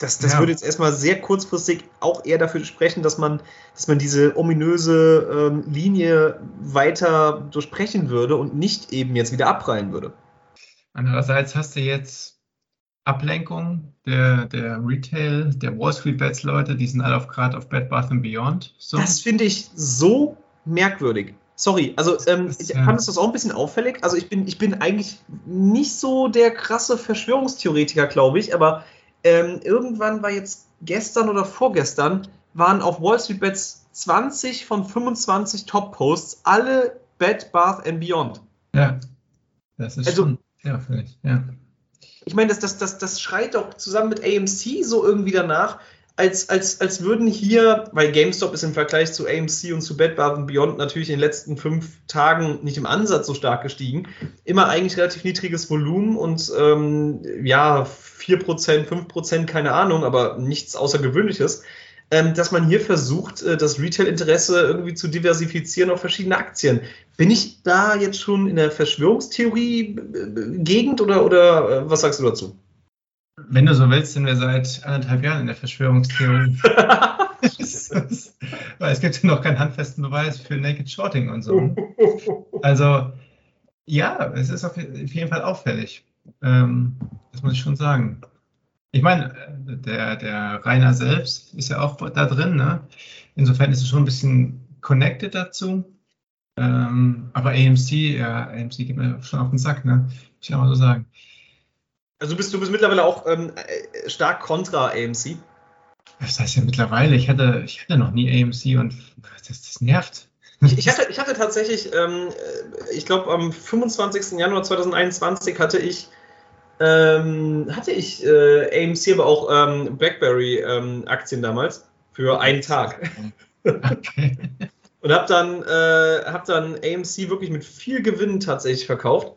M: Das das
I: Ja.
M: würde jetzt erstmal sehr kurzfristig auch eher dafür sprechen, dass man, dass man diese ominöse ähm, Linie weiter durchbrechen würde und nicht eben jetzt wieder abprallen würde.
I: Andererseits hast du jetzt Ablenkung der, der Retail, der Wall Street Bets Leute, die sind alle auf gerade auf Bed Bath and Beyond. So.
M: Das finde ich so merkwürdig. Sorry, also ähm,
I: Das-
M: ich fand es das auch ein bisschen auffällig. Also ich bin, ich bin eigentlich nicht so der krasse Verschwörungstheoretiker, glaube ich, aber ähm, irgendwann war jetzt gestern oder vorgestern waren auf Wall Street Bets 20 von 25 Top-Posts alle Bed Bath and Beyond.
I: ja, das ist
M: Also-
I: schon sehr auffällig. Ja.
M: Ich meine, das, das, das, das schreit doch zusammen mit AMC so irgendwie danach, als, als, als würden hier, weil GameStop ist im Vergleich zu AMC und zu Bed Bath Beyond natürlich in den letzten fünf Tagen nicht im Ansatz so stark gestiegen, immer eigentlich relativ niedriges Volumen und ähm, ja, 4%, 5%, keine Ahnung, aber nichts Außergewöhnliches. Ähm, dass man hier versucht, äh, das Retail-Interesse irgendwie zu diversifizieren auf verschiedene Aktien. Bin ich da jetzt schon in der Verschwörungstheorie-Gegend oder, oder äh, was sagst du dazu?
I: Wenn du so willst, sind wir seit anderthalb Jahren in der Verschwörungstheorie. Weil es gibt ja noch keinen handfesten Beweis für Naked Shorting und so. Also, ja, es ist auf jeden Fall auffällig. Ähm, das muss ich schon sagen. Ich meine, der, der Rainer selbst ist ja auch da drin. Ne? Insofern ist es schon ein bisschen connected dazu. Ähm, aber AMC, ja, AMC geht mir schon auf den Sack, ne? Muss ich auch mal so sagen.
M: Also bist, du bist mittlerweile auch ähm, äh, stark kontra AMC.
I: Das heißt ja mittlerweile, ich hatte, ich hatte noch nie AMC und das, das nervt.
M: Ich, ich, hatte, ich hatte tatsächlich, ähm, äh, ich glaube am 25. Januar 2021 hatte ich, ähm, hatte ich äh, AMC, aber auch ähm, BlackBerry ähm, Aktien damals für einen Tag.
I: Okay.
M: Und habe dann, äh, hab dann AMC wirklich mit viel Gewinn tatsächlich verkauft.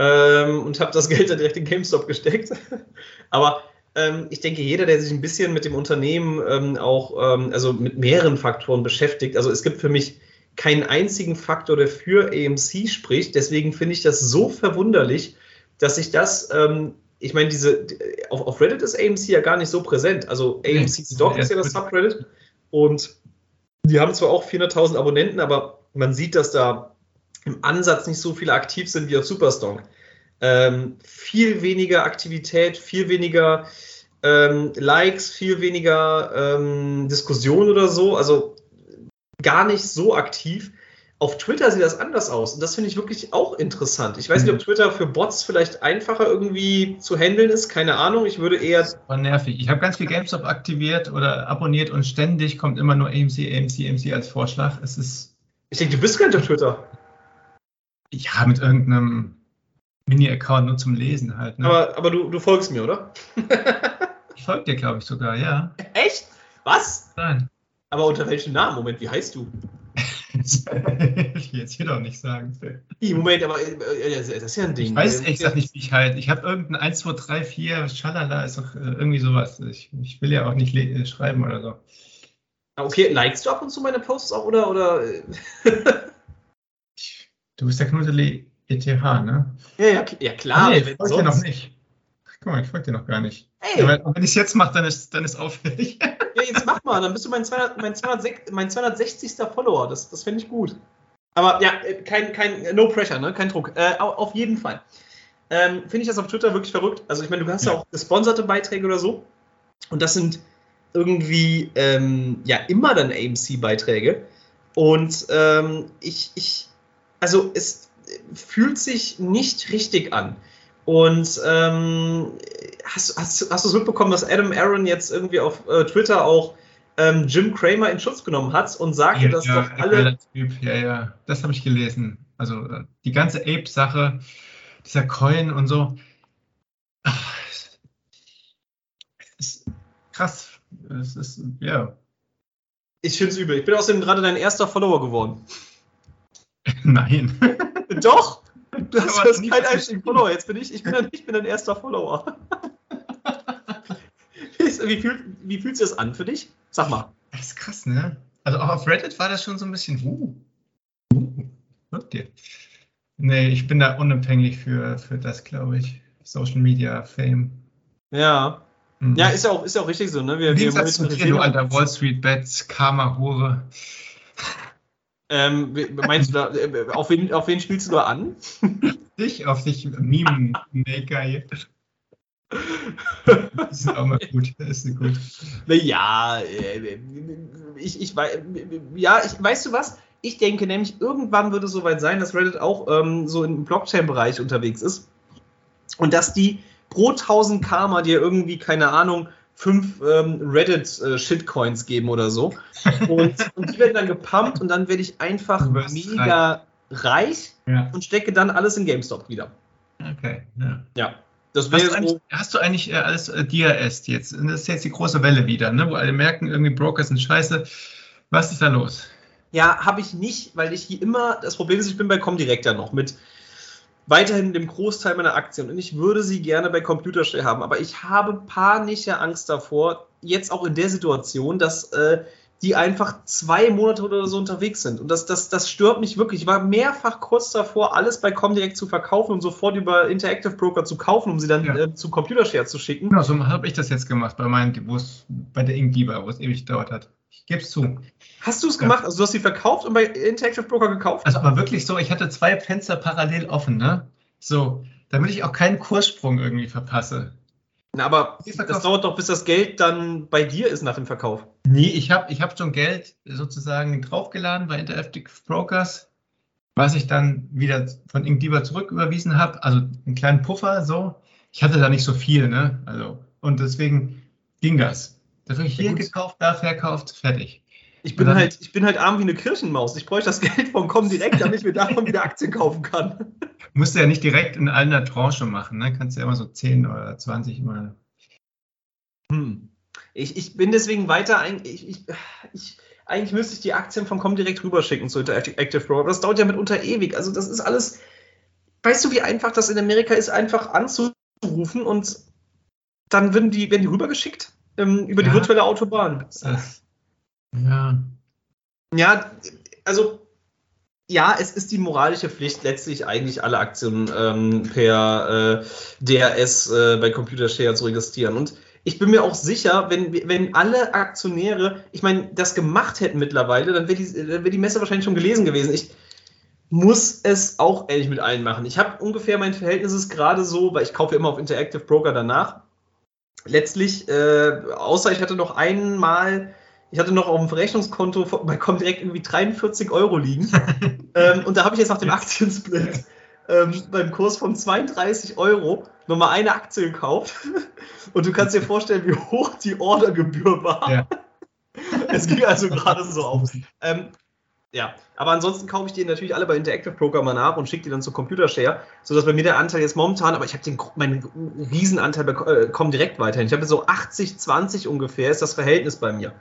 M: Ähm, und habe das Geld dann direkt in GameStop gesteckt. Aber ähm, ich denke, jeder, der sich ein bisschen mit dem Unternehmen ähm, auch, ähm, also mit mehreren Faktoren beschäftigt, also es gibt für mich keinen einzigen Faktor, der für AMC spricht. Deswegen finde ich das so verwunderlich, dass sich das, ähm, ich meine, diese, auf, auf Reddit ist AMC ja gar nicht so präsent. Also AMC Stock ist ja das Subreddit und die haben zwar auch 400.000 Abonnenten, aber man sieht, dass da im Ansatz nicht so viele aktiv sind wie auf Superstonk. Ähm, viel weniger Aktivität, viel weniger ähm, Likes, viel weniger ähm, Diskussion oder so. Also gar nicht so aktiv. Auf Twitter sieht das anders aus und das finde ich wirklich auch interessant. Ich weiß nicht, ob Twitter für Bots vielleicht einfacher irgendwie zu handeln ist, keine Ahnung. Ich würde eher.
I: War nervig. Ich habe ganz viel GameStop aktiviert oder abonniert und ständig kommt immer nur AMC, AMC, AMC als Vorschlag. Es ist.
M: Ich denke, du bist gar nicht auf Twitter.
I: Ja, mit irgendeinem Mini-Account nur zum Lesen halt. Ne?
M: Aber, aber du, du folgst mir, oder?
I: ich folge dir, glaube ich, sogar, ja.
M: Echt? Was?
I: Nein.
M: Aber unter welchem Namen? Moment, wie heißt du?
I: ich will jetzt hier doch nicht sagen.
M: Moment, aber äh, das ist ja ein Ding.
I: Ich weiß echt ja. nicht, wie ich halt. Ich habe irgendein 1, 2, 3, 4, Schalala, ist doch äh, irgendwie sowas. Ich, ich will ja auch nicht äh, schreiben oder so.
M: Ah, Okay, likest du ab und zu meine Posts auch oder? oder
I: du bist der Knuddeli ETH, ne?
M: Ja, ja, ja klar.
I: Ah, nee, ich folge dir noch nicht. Guck mal, ich folge dir noch gar nicht.
M: Ey.
I: Ja, wenn ich es jetzt mache, dann ist, dann ist auffällig.
M: Ja, jetzt mach mal, dann bist du mein, 200, mein, 206, mein 260. Follower. Das, das fände ich gut. Aber ja, kein, kein, no pressure, ne? Kein Druck. Äh, auf jeden Fall. Ähm, Finde ich das auf Twitter wirklich verrückt. Also ich meine, du hast ja. ja auch gesponserte Beiträge oder so. Und das sind irgendwie ähm, ja immer dann AMC-Beiträge. Und ähm, ich, ich, also es fühlt sich nicht richtig an. Und ähm, hast, hast, hast du es mitbekommen, dass Adam Aaron jetzt irgendwie auf äh, Twitter auch ähm, Jim Cramer in Schutz genommen hat und sagte,
I: ja,
M: dass
I: ja,
M: doch alle.
I: Typ. Ja, ja, das habe ich gelesen. Also äh, die ganze Ape-Sache, dieser Coin und so. Ach, es ist krass. Es ist, ja.
M: Ich finde es übel. Ich bin außerdem gerade dein erster Follower geworden.
I: Nein.
M: Doch! Du hast, hast keinen einzigen Follower. Jetzt bin ich, ich bin, dann, ich bin dein erster Follower. wie, fühlt, wie fühlt sich das an für dich? Sag mal.
I: Das ist krass, ne? Also auch auf Reddit war das schon so ein bisschen, uh, uh, hört dir. Nee, ich bin da unabhängig für, für das, glaube ich. Social Media Fame.
M: Ja. Mhm. Ja, ist ja auch, ist ja auch richtig so, ne? Wir,
I: wir dir, du alter Wall Street Bets, Karma-Hure.
M: Ähm, meinst du da, auf wen, auf wen spielst du da an?
I: Dich, auf dich Meme-Maker hier. Das ist auch mal gut. Das ist gut.
M: Naja, ich, ich, ja, ich, weißt du was? Ich denke nämlich, irgendwann wird es soweit sein, dass Reddit auch ähm, so im Blockchain-Bereich unterwegs ist. Und dass die pro 1000 Karma dir irgendwie, keine Ahnung, fünf ähm, Reddit-Shitcoins äh, geben oder so. Und, und, die werden dann gepumpt und dann werde ich einfach mega reich, reich
I: ja.
M: und stecke dann alles in GameStop wieder.
I: Okay, ja.
M: Ja. Das
I: hast, du so hast du eigentlich äh, alles äh, DRS jetzt? Das ist jetzt die große Welle wieder, ne? wo alle merken, irgendwie Brokers sind scheiße. Was ist da los?
M: Ja, habe ich nicht, weil ich hier immer, das Problem ist, ich bin bei Comdirect ja noch mit weiterhin dem Großteil meiner Aktien und ich würde sie gerne bei Computershare haben, aber ich habe panische Angst davor, jetzt auch in der Situation, dass äh, die einfach zwei Monate oder so unterwegs sind. Und das, das, das stört mich wirklich. Ich war mehrfach kurz davor, alles bei Comdirect zu verkaufen und sofort über Interactive Broker zu kaufen, um sie dann ja. äh, zu Computershare zu schicken.
I: Genau, so habe ich das jetzt gemacht bei meinem, wo es bei der Inkdiba, wo es ewig gedauert hat. Ich gebe es zu.
M: Hast du es gemacht? Also du hast sie verkauft und bei Interactive Broker gekauft?
I: Also aber wirklich so, ich hatte zwei Fenster parallel offen, ne? So, damit ich auch keinen Kurssprung irgendwie verpasse.
M: Na, aber das dauert doch, bis das Geld dann bei dir ist nach dem Verkauf.
I: Nee, ich habe ich hab schon Geld sozusagen draufgeladen bei Interactive Brokers, was ich dann wieder von Inkdiba zurücküberwiesen habe. Also einen kleinen Puffer so. Ich hatte da nicht so viel, ne? Also, und deswegen ging das. Da habe ich hier gekauft, da verkauft, fertig.
M: Ich bin, halt, ich bin halt arm wie eine Kirchenmaus. Ich bräuchte das Geld von Comdirect, damit ich mir davon wieder Aktien kaufen kann.
I: Musst du ja nicht direkt in einer Tranche machen, ne? Kannst ja immer so 10 oder 20 mal.
M: Hm. Ich, ich bin deswegen weiter, ich, ich, ich, eigentlich müsste ich die Aktien von Comdirect rüberschicken zu Active Broker. Das dauert ja mitunter ewig. Also das ist alles, weißt du, wie einfach das in Amerika ist, einfach anzurufen und dann werden die, werden die rübergeschickt ähm, über die
I: Ja.
M: virtuelle Autobahn.
I: Ja.
M: Ja, also ja, es ist die moralische Pflicht, letztlich eigentlich alle Aktien ähm, per äh, DRS äh, bei Computer Share zu registrieren. Und ich bin mir auch sicher, wenn, wenn alle Aktionäre, ich meine, das gemacht hätten mittlerweile, dann wäre die, dann wär die Messe wahrscheinlich schon gelesen gewesen. Ich muss es auch ehrlich mit allen machen. Ich habe ungefähr mein Verhältnis ist gerade so, weil ich kaufe immer auf Interactive Broker danach. Letztlich, äh, außer ich hatte noch einmal, ich hatte noch auf dem Verrechnungskonto bei Comdirect irgendwie 43 Euro liegen. ähm, und da habe ich jetzt nach dem Aktiensplit ähm, beim Kurs von 32 Euro nochmal eine Aktie gekauft. Und du kannst dir vorstellen, wie hoch die Ordergebühr war.
I: Ja.
M: Es ging also gerade so auf. Ähm, ja, aber ansonsten kaufe ich die natürlich alle bei Interactive Broker mal nach und schicke die dann zu Computershare, sodass bei mir der Anteil jetzt momentan, aber ich habe den meinen Riesenanteil bek- äh, kommt direkt weiterhin. Ich habe so 80, 20 ungefähr ist das Verhältnis bei mir.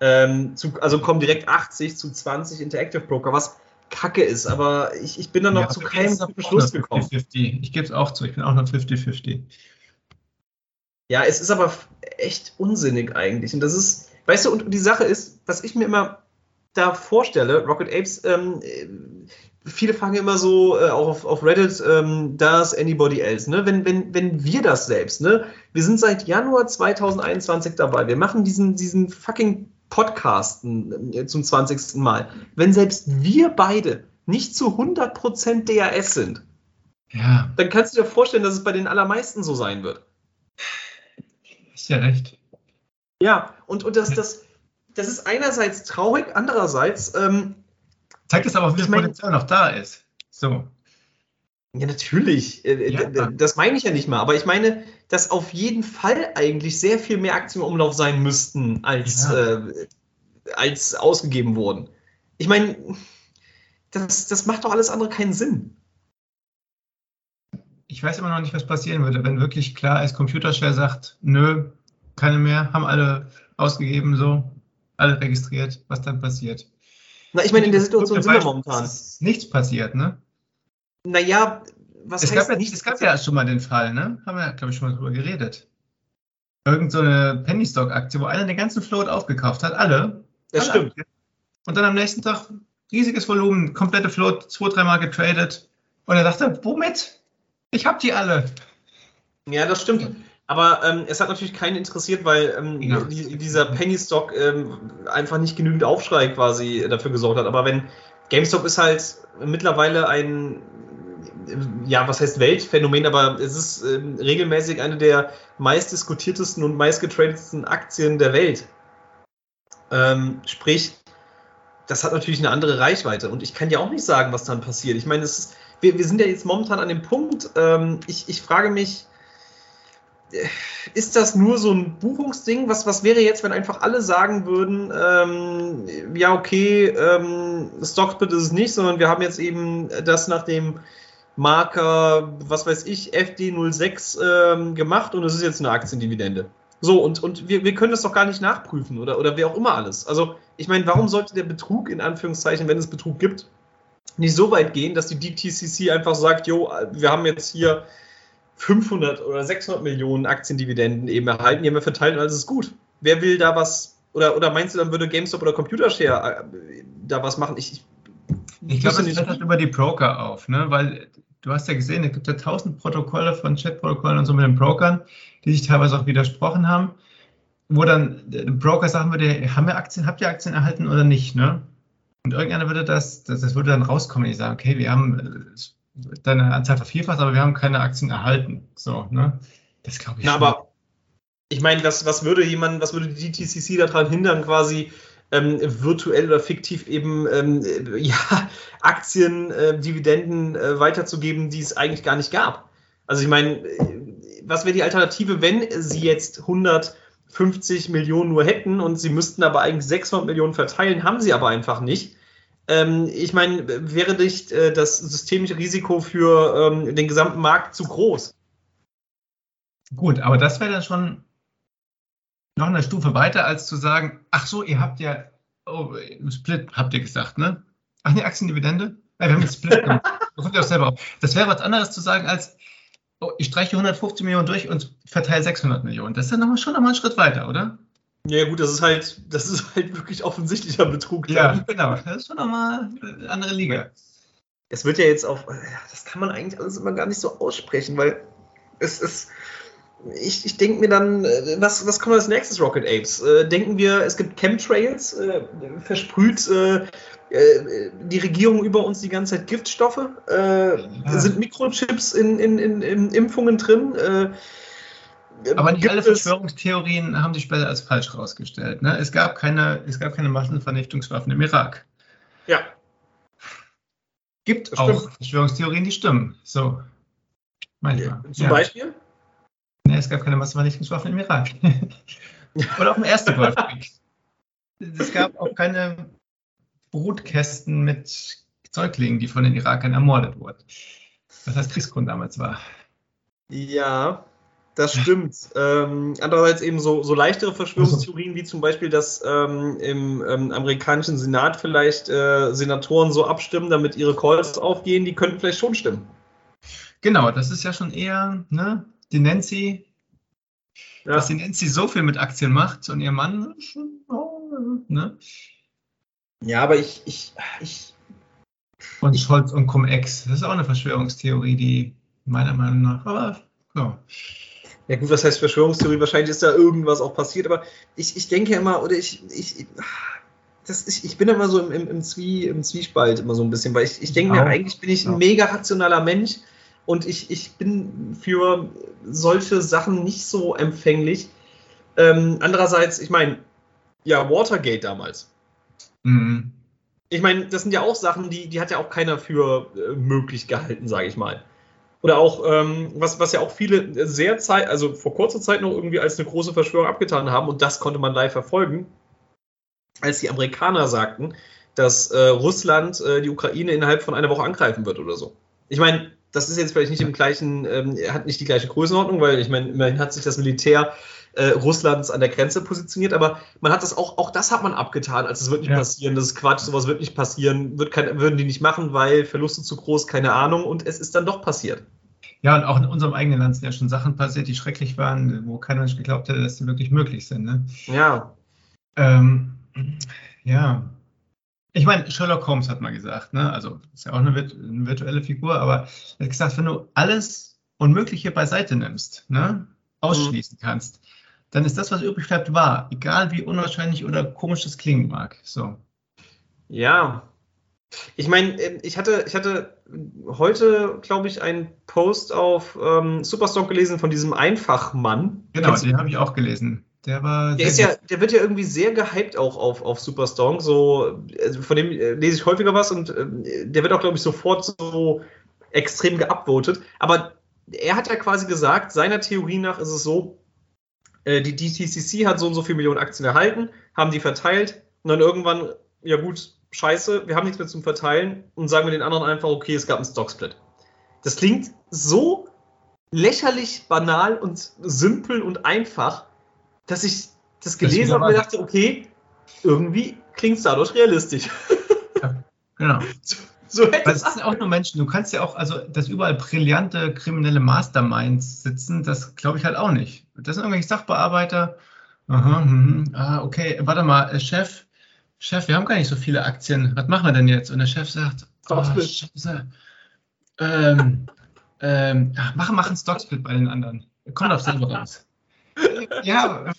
M: Ähm, zu, also kommen direkt 80 zu 20 Interactive Broker, was kacke ist, aber ich, ich bin dann noch
I: Ja,
M: zu keinem
I: ist es auch
M: guten
I: noch
M: Schluss gekommen.
I: 50-50. Ich gebe es auch zu, ich bin auch noch 50-50.
M: Ja, es ist aber echt unsinnig eigentlich. Und das ist, weißt du, und die Sache ist, was ich mir immer da vorstelle, Rocket Apes, ähm, äh, viele fragen immer so, äh, auch auf, auf Reddit, ähm, does anybody else, ne? Wenn, wenn, wenn wir das selbst, ne? Wir sind seit Januar 2021 dabei. Wir machen diesen, diesen fucking Podcasten äh, zum 20. Mal. Wenn selbst wir beide nicht zu 100% DRS sind,
I: Ja,
M: dann kannst du dir vorstellen, dass es bei den allermeisten so sein wird.
I: ist ja recht.
M: Ja, und, und das, das, das ist einerseits traurig, andererseits, ähm,
I: Zeigt es aber, wie viel
M: mein-
I: Potenzial noch da ist. So.
M: ja, natürlich, äh,
I: Ja.
M: d- d- das meine ich ja nicht mal, aber ich meine, dass auf jeden Fall eigentlich sehr viel mehr Aktien im Umlauf sein müssten, als,
I: Ja.
M: äh, als ausgegeben wurden. Ich meine, das, das macht doch alles andere keinen Sinn.
I: Ich weiß immer noch nicht, was passieren würde, wenn wirklich klar ist, Computershare sagt, nö, keine mehr, haben alle ausgegeben, so, alle registriert, was dann passiert.
M: Na, ich meine, in der Situation sind wir momentan.
I: ist Nichts passiert, ne?
M: Naja, was
I: Es
M: heißt
I: gab, ja,
M: nicht?
I: es gab ja schon mal den Fall, ne? Haben wir, glaube ich, schon mal drüber geredet. Irgend so eine Penny Stock Aktie, wo einer den ganzen Float aufgekauft hat, alle.
M: Das
I: alle
M: stimmt.
I: Aktien. Und dann am nächsten Tag riesiges Volumen, komplette Float, zwei, dreimal getradet. Und er dachte, womit? Ich hab die alle.
M: Ja, das stimmt. Aber ähm, es hat natürlich keinen interessiert, weil ähm,
I: Ja.
M: die, dieser Penny Stock ähm, einfach nicht genügend Aufschrei quasi dafür gesorgt hat. Aber wenn GameStop ist halt mittlerweile ein, ja, was heißt Weltphänomen, aber es ist ähm, regelmäßig eine der meistdiskutiertesten und meistgetradetsten Aktien der Welt. Ähm, sprich, das hat natürlich eine andere Reichweite. Und ich kann ja auch nicht sagen, was dann passiert. Ich meine, es ist, wir, wir sind ja jetzt momentan an dem Punkt, ähm, ich, ich frage mich, ist das nur so ein Buchungsding? Was, was wäre jetzt, wenn einfach alle sagen würden, ähm, ja, okay, ähm, Stocksplit ist es nicht, sondern wir haben jetzt eben das nach dem Marker, was weiß ich, FD06 ähm, gemacht und es ist jetzt eine Aktiendividende. So, und, und wir, wir können das doch gar nicht nachprüfen oder, oder wer auch immer alles. Also, ich meine, warum sollte der Betrug, in Anführungszeichen, wenn es Betrug gibt, nicht so weit gehen, dass die DTCC einfach sagt, jo, wir haben jetzt hier 500 oder 600 Millionen Aktiendividenden eben erhalten, die haben wir verteilt und alles ist gut. Wer will da was, oder, oder meinst du, dann würde GameStop oder Computershare äh, da was machen? Ich, ich,
I: Ich glaube, es fällt halt über die Broker auf, ne? Weil du hast ja gesehen, es gibt ja tausend Protokolle von Chatprotokollen und so mit den Brokern, die sich teilweise auch widersprochen haben, wo dann der Broker sagen würde, haben wir Aktien, habt ihr Aktien erhalten oder nicht, ne? Und irgendeiner würde das, das, das würde dann rauskommen, ich sage, okay, wir haben äh, deine Anzahl vervierfacht, aber wir haben keine Aktien erhalten. So, ne? Das glaube ich
M: Na,
I: schon.
M: aber ich meine, was, was würde jemand, was würde die DTCC daran hindern, quasi ähm, virtuell oder fiktiv eben ähm, äh, ja, Aktien, äh, Dividenden äh, weiterzugeben, die es eigentlich gar nicht gab? Also ich meine, äh, was wäre die Alternative, wenn sie jetzt 150 Millionen nur hätten und sie müssten aber eigentlich 600 Millionen verteilen, haben sie aber einfach nicht. Ähm, ich meine, wäre nicht äh, das systemische Risiko für ähm, den gesamten Markt zu groß?
I: Gut, aber das wäre dann schon noch eine Stufe weiter, als zu sagen, ach so, ihr habt ja, oh, Split habt ihr gesagt, ne? Ach ne, Aktiendividende? Ja, wir haben einen Split gemacht. Auch selber auf. Das wäre was anderes zu sagen als, oh, ich streiche 150 Millionen durch und verteile 600 Millionen. Das ist ja noch mal, schon nochmal einen Schritt weiter, oder?
M: Ja, gut, das ist halt, das ist halt wirklich offensichtlicher Betrug.
I: Ja,
M: dann.
I: genau. Das ist schon nochmal eine andere Liga.
M: Es wird ja jetzt auf, das kann man eigentlich alles immer gar nicht so aussprechen, weil es ist, ich, ich denke mir dann, äh, was, was kommt als nächstes Rocket Apes? Äh, denken wir, es gibt Chemtrails, äh, versprüht äh, äh, die Regierung über uns die ganze Zeit Giftstoffe? Äh, Sind Mikrochips in, in, in, in Impfungen drin? Äh,
I: Aber nicht alle Verschwörungstheorien haben sich später als falsch herausgestellt. Ne? Es, gab keine, es gab keine Massenvernichtungswaffen im Irak.
M: Ja.
I: Gibt
M: Das
I: auch
M: stimmt.
I: Verschwörungstheorien, die stimmen. So. Manchmal.
M: Zum
I: ja.
M: Beispiel?
I: Nee, es gab keine Massenvernichtungswaffen im Irak. Oder auch im Ersten Golfkrieg. Es gab auch keine Brutkästen mit Säuglingen, die von den Irakern ermordet wurden. Was als Kriegsgrund damals war.
M: Ja, das stimmt. ähm, andererseits eben so, so leichtere Verschwörungstheorien, wie zum Beispiel, dass ähm, im ähm, amerikanischen Senat vielleicht äh, Senatoren so abstimmen, damit ihre Calls aufgehen, die könnten vielleicht schon stimmen.
I: Genau, das ist ja schon eher, ne? Die Nancy,
M: Ja.
I: dass die Nancy so viel mit Aktien macht und ihr Mann, oh, ne?
M: Ja, aber ich, ich, ich,
I: Und Scholz und Cum-Ex, das ist auch eine Verschwörungstheorie, die meiner Meinung nach, aber ja.
M: Ja gut, was heißt Verschwörungstheorie? Wahrscheinlich ist da irgendwas auch passiert, aber ich, ich denke immer, oder ich, ich, das ist, ich bin immer so im, im, im, Zwie, im Zwiespalt immer so ein bisschen, weil ich, ich denke mir, eigentlich bin ich ein mega rationaler Mensch und ich, ich bin für solche Sachen nicht so empfänglich. Ähm, andererseits, ich meine, ja, Watergate damals.
I: Mhm.
M: Ich meine, das sind ja auch Sachen, die, die hat ja auch keiner für äh, möglich gehalten, sage ich mal. Oder auch, ähm, was, was ja auch viele sehr Zeit, also vor kurzer Zeit noch irgendwie als eine große Verschwörung abgetan haben, und das konnte man live verfolgen, als die Amerikaner sagten, dass äh, Russland äh, die Ukraine innerhalb von einer Woche angreifen wird oder so. Ich meine, das ist jetzt vielleicht nicht im gleichen, ähm, hat nicht die gleiche Größenordnung, weil ich meine, immerhin hat sich das Militär äh, Russlands an der Grenze positioniert, aber man hat das auch, auch das hat man abgetan, als es wird nicht
I: Ja.
M: passieren, das ist Quatsch, sowas wird nicht passieren, wird kein, würden die nicht machen, weil Verluste zu groß, keine Ahnung, und es ist dann doch passiert.
I: Ja, und auch in unserem eigenen Land sind ja schon Sachen passiert, die schrecklich waren, wo keiner Mensch geglaubt hätte, dass die wirklich möglich sind. Ne?
M: Ja.
I: Ähm, ja. Ich meine, Sherlock Holmes hat mal gesagt, ne? also ist ja auch eine, eine virtuelle Figur, aber er hat gesagt, wenn du alles Unmögliche beiseite nimmst, ne? ausschließen kannst, dann ist das, was übrig bleibt, wahr, egal wie unwahrscheinlich oder komisch das klingen mag. So.
M: Ja. Ich meine, ähm, ich hatte, ich hatte heute, glaube ich, einen Post auf ähm, Superstock gelesen von diesem Einfachmann.
I: Genau,
M: Kennst
I: den habe ich auch gelesen. Der war
M: Der, ist ja, der wird ja irgendwie sehr gehypt auch auf, auf Superstonk. So, also von dem äh, lese ich häufiger was und ähm, der wird auch, glaube ich, sofort so extrem geupvotet. Aber er hat ja quasi gesagt, seiner Theorie nach ist es so, äh, die DTCC hat so und so viele Millionen Aktien erhalten, haben die verteilt und dann irgendwann, ja gut, scheiße, wir haben nichts mehr zum Verteilen und sagen wir den anderen einfach, okay, es gab einen Stocksplit. Das klingt so lächerlich banal und simpel und einfach, dass ich das gelesen habe und mir dachte, okay, irgendwie klingt es dadurch realistisch.
I: Genau.
M: So hätte
I: Weil
M: es
I: es sind auch nur Menschen. Du kannst ja auch, also, dass überall brillante kriminelle Masterminds sitzen, das glaube ich halt auch nicht. Das sind irgendwelche Sachbearbeiter. Aha, mhm, ah, okay, warte mal, äh, Chef, Chef, wir haben gar nicht so viele Aktien. Was machen wir denn jetzt? Und der Chef sagt, oh,
M: Stocksplit.
I: Scheiße. Ähm, ähm, ach, mach, mach einen Stocksplit bei den anderen. Kommt auf selber raus. ja,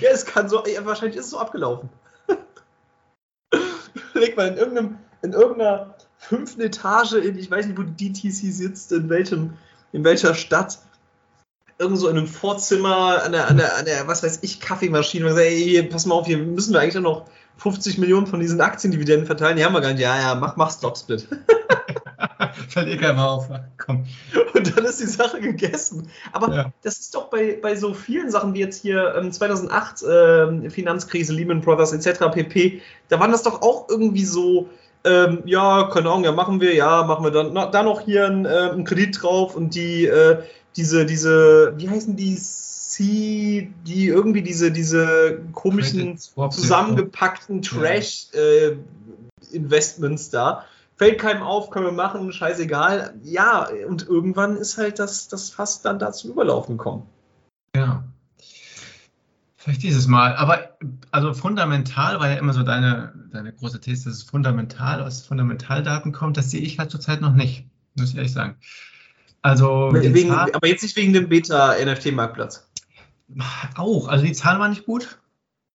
M: Ja, es kann so, wahrscheinlich ist es so abgelaufen. Leg mal in irgendeinem, in irgendeiner fünften Etage in, ich weiß nicht, wo die DTC sitzt, in welchem, in welcher Stadt, irgend so in einem Vorzimmer an der, an der, an der, was weiß ich, Kaffeemaschine und sagt, ey, pass mal auf, hier müssen wir eigentlich noch 50 Millionen von diesen Aktiendividenden verteilen. Die haben wir gar nicht. Ja, ja, mach, mach Stocksplit.
I: fällt eh keinem auf. Komm.
M: Und dann ist die Sache gegessen. Aber
I: Ja.
M: das ist doch bei, bei so vielen Sachen wie jetzt hier ähm, 2008 ähm, Finanzkrise, Lehman Brothers etc. pp. Da waren das doch auch irgendwie so, ähm, ja, keine Ahnung, ja, machen wir, ja, machen wir dann na, da noch hier einen, äh, einen Kredit drauf und die, äh, diese, diese, wie heißen die, C, die irgendwie diese, diese komischen zusammengepackten Trash-Investments da, fällt keinem auf, können wir machen, scheißegal. Ja, und irgendwann ist halt das, das fast dann da zum Überlaufen gekommen.
I: Ja. Vielleicht dieses Mal. Aber also fundamental war ja immer so deine, deine große These, dass es fundamental aus Fundamentaldaten kommt. Das sehe ich halt zurzeit noch nicht, muss ich ehrlich sagen. Also
M: Wegen,
I: Zahl-
M: aber jetzt nicht wegen dem Beta-NFT-Marktplatz.
I: auch, also die Zahlen waren nicht gut.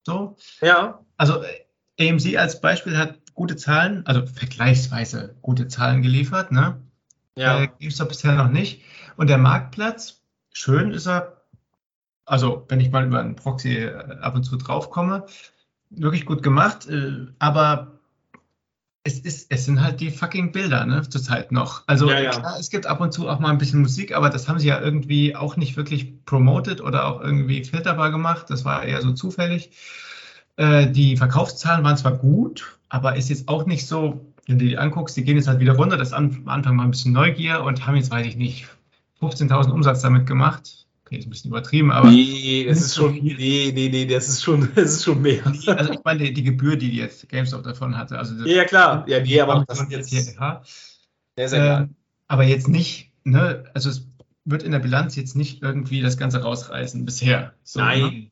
I: So.
M: Ja.
I: Also AMC als Beispiel hat gute Zahlen, also vergleichsweise gute Zahlen geliefert, ne?
M: Ja.
I: Äh, GameStop bisher noch nicht. Und der Marktplatz, schön ist er, also wenn ich mal über einen Proxy äh, ab und zu draufkomme, wirklich gut gemacht, äh, aber es, ist, es sind halt die fucking Bilder, ne, zurzeit noch. Also
M: Ja, ja.
I: klar, es gibt ab und zu auch mal ein bisschen Musik, aber das haben sie ja irgendwie auch nicht wirklich promoted oder auch irgendwie filterbar gemacht. Das war eher so zufällig. Äh, die Verkaufszahlen waren zwar gut, aber ist jetzt auch nicht so, wenn du die anguckst, die gehen jetzt halt wieder runter. Das an, am Anfang mal ein bisschen Neugier und haben jetzt, weiß ich nicht, 15.000 Umsatz damit gemacht. Okay, ist ein bisschen übertrieben, aber.
M: nee, das ist schon, nee, nee, nee, das ist schon, das ist schon mehr.
I: Also ich meine, die, die Gebühr, die jetzt GameStop davon hatte. Also
M: Ja, ja, klar. Ja, nee, aber das
I: jetzt, ja,
M: ja egal.
I: ähm, aber jetzt nicht, ne, also es wird in der Bilanz jetzt nicht irgendwie das Ganze rausreißen bisher. So, Ne?
M: Nein.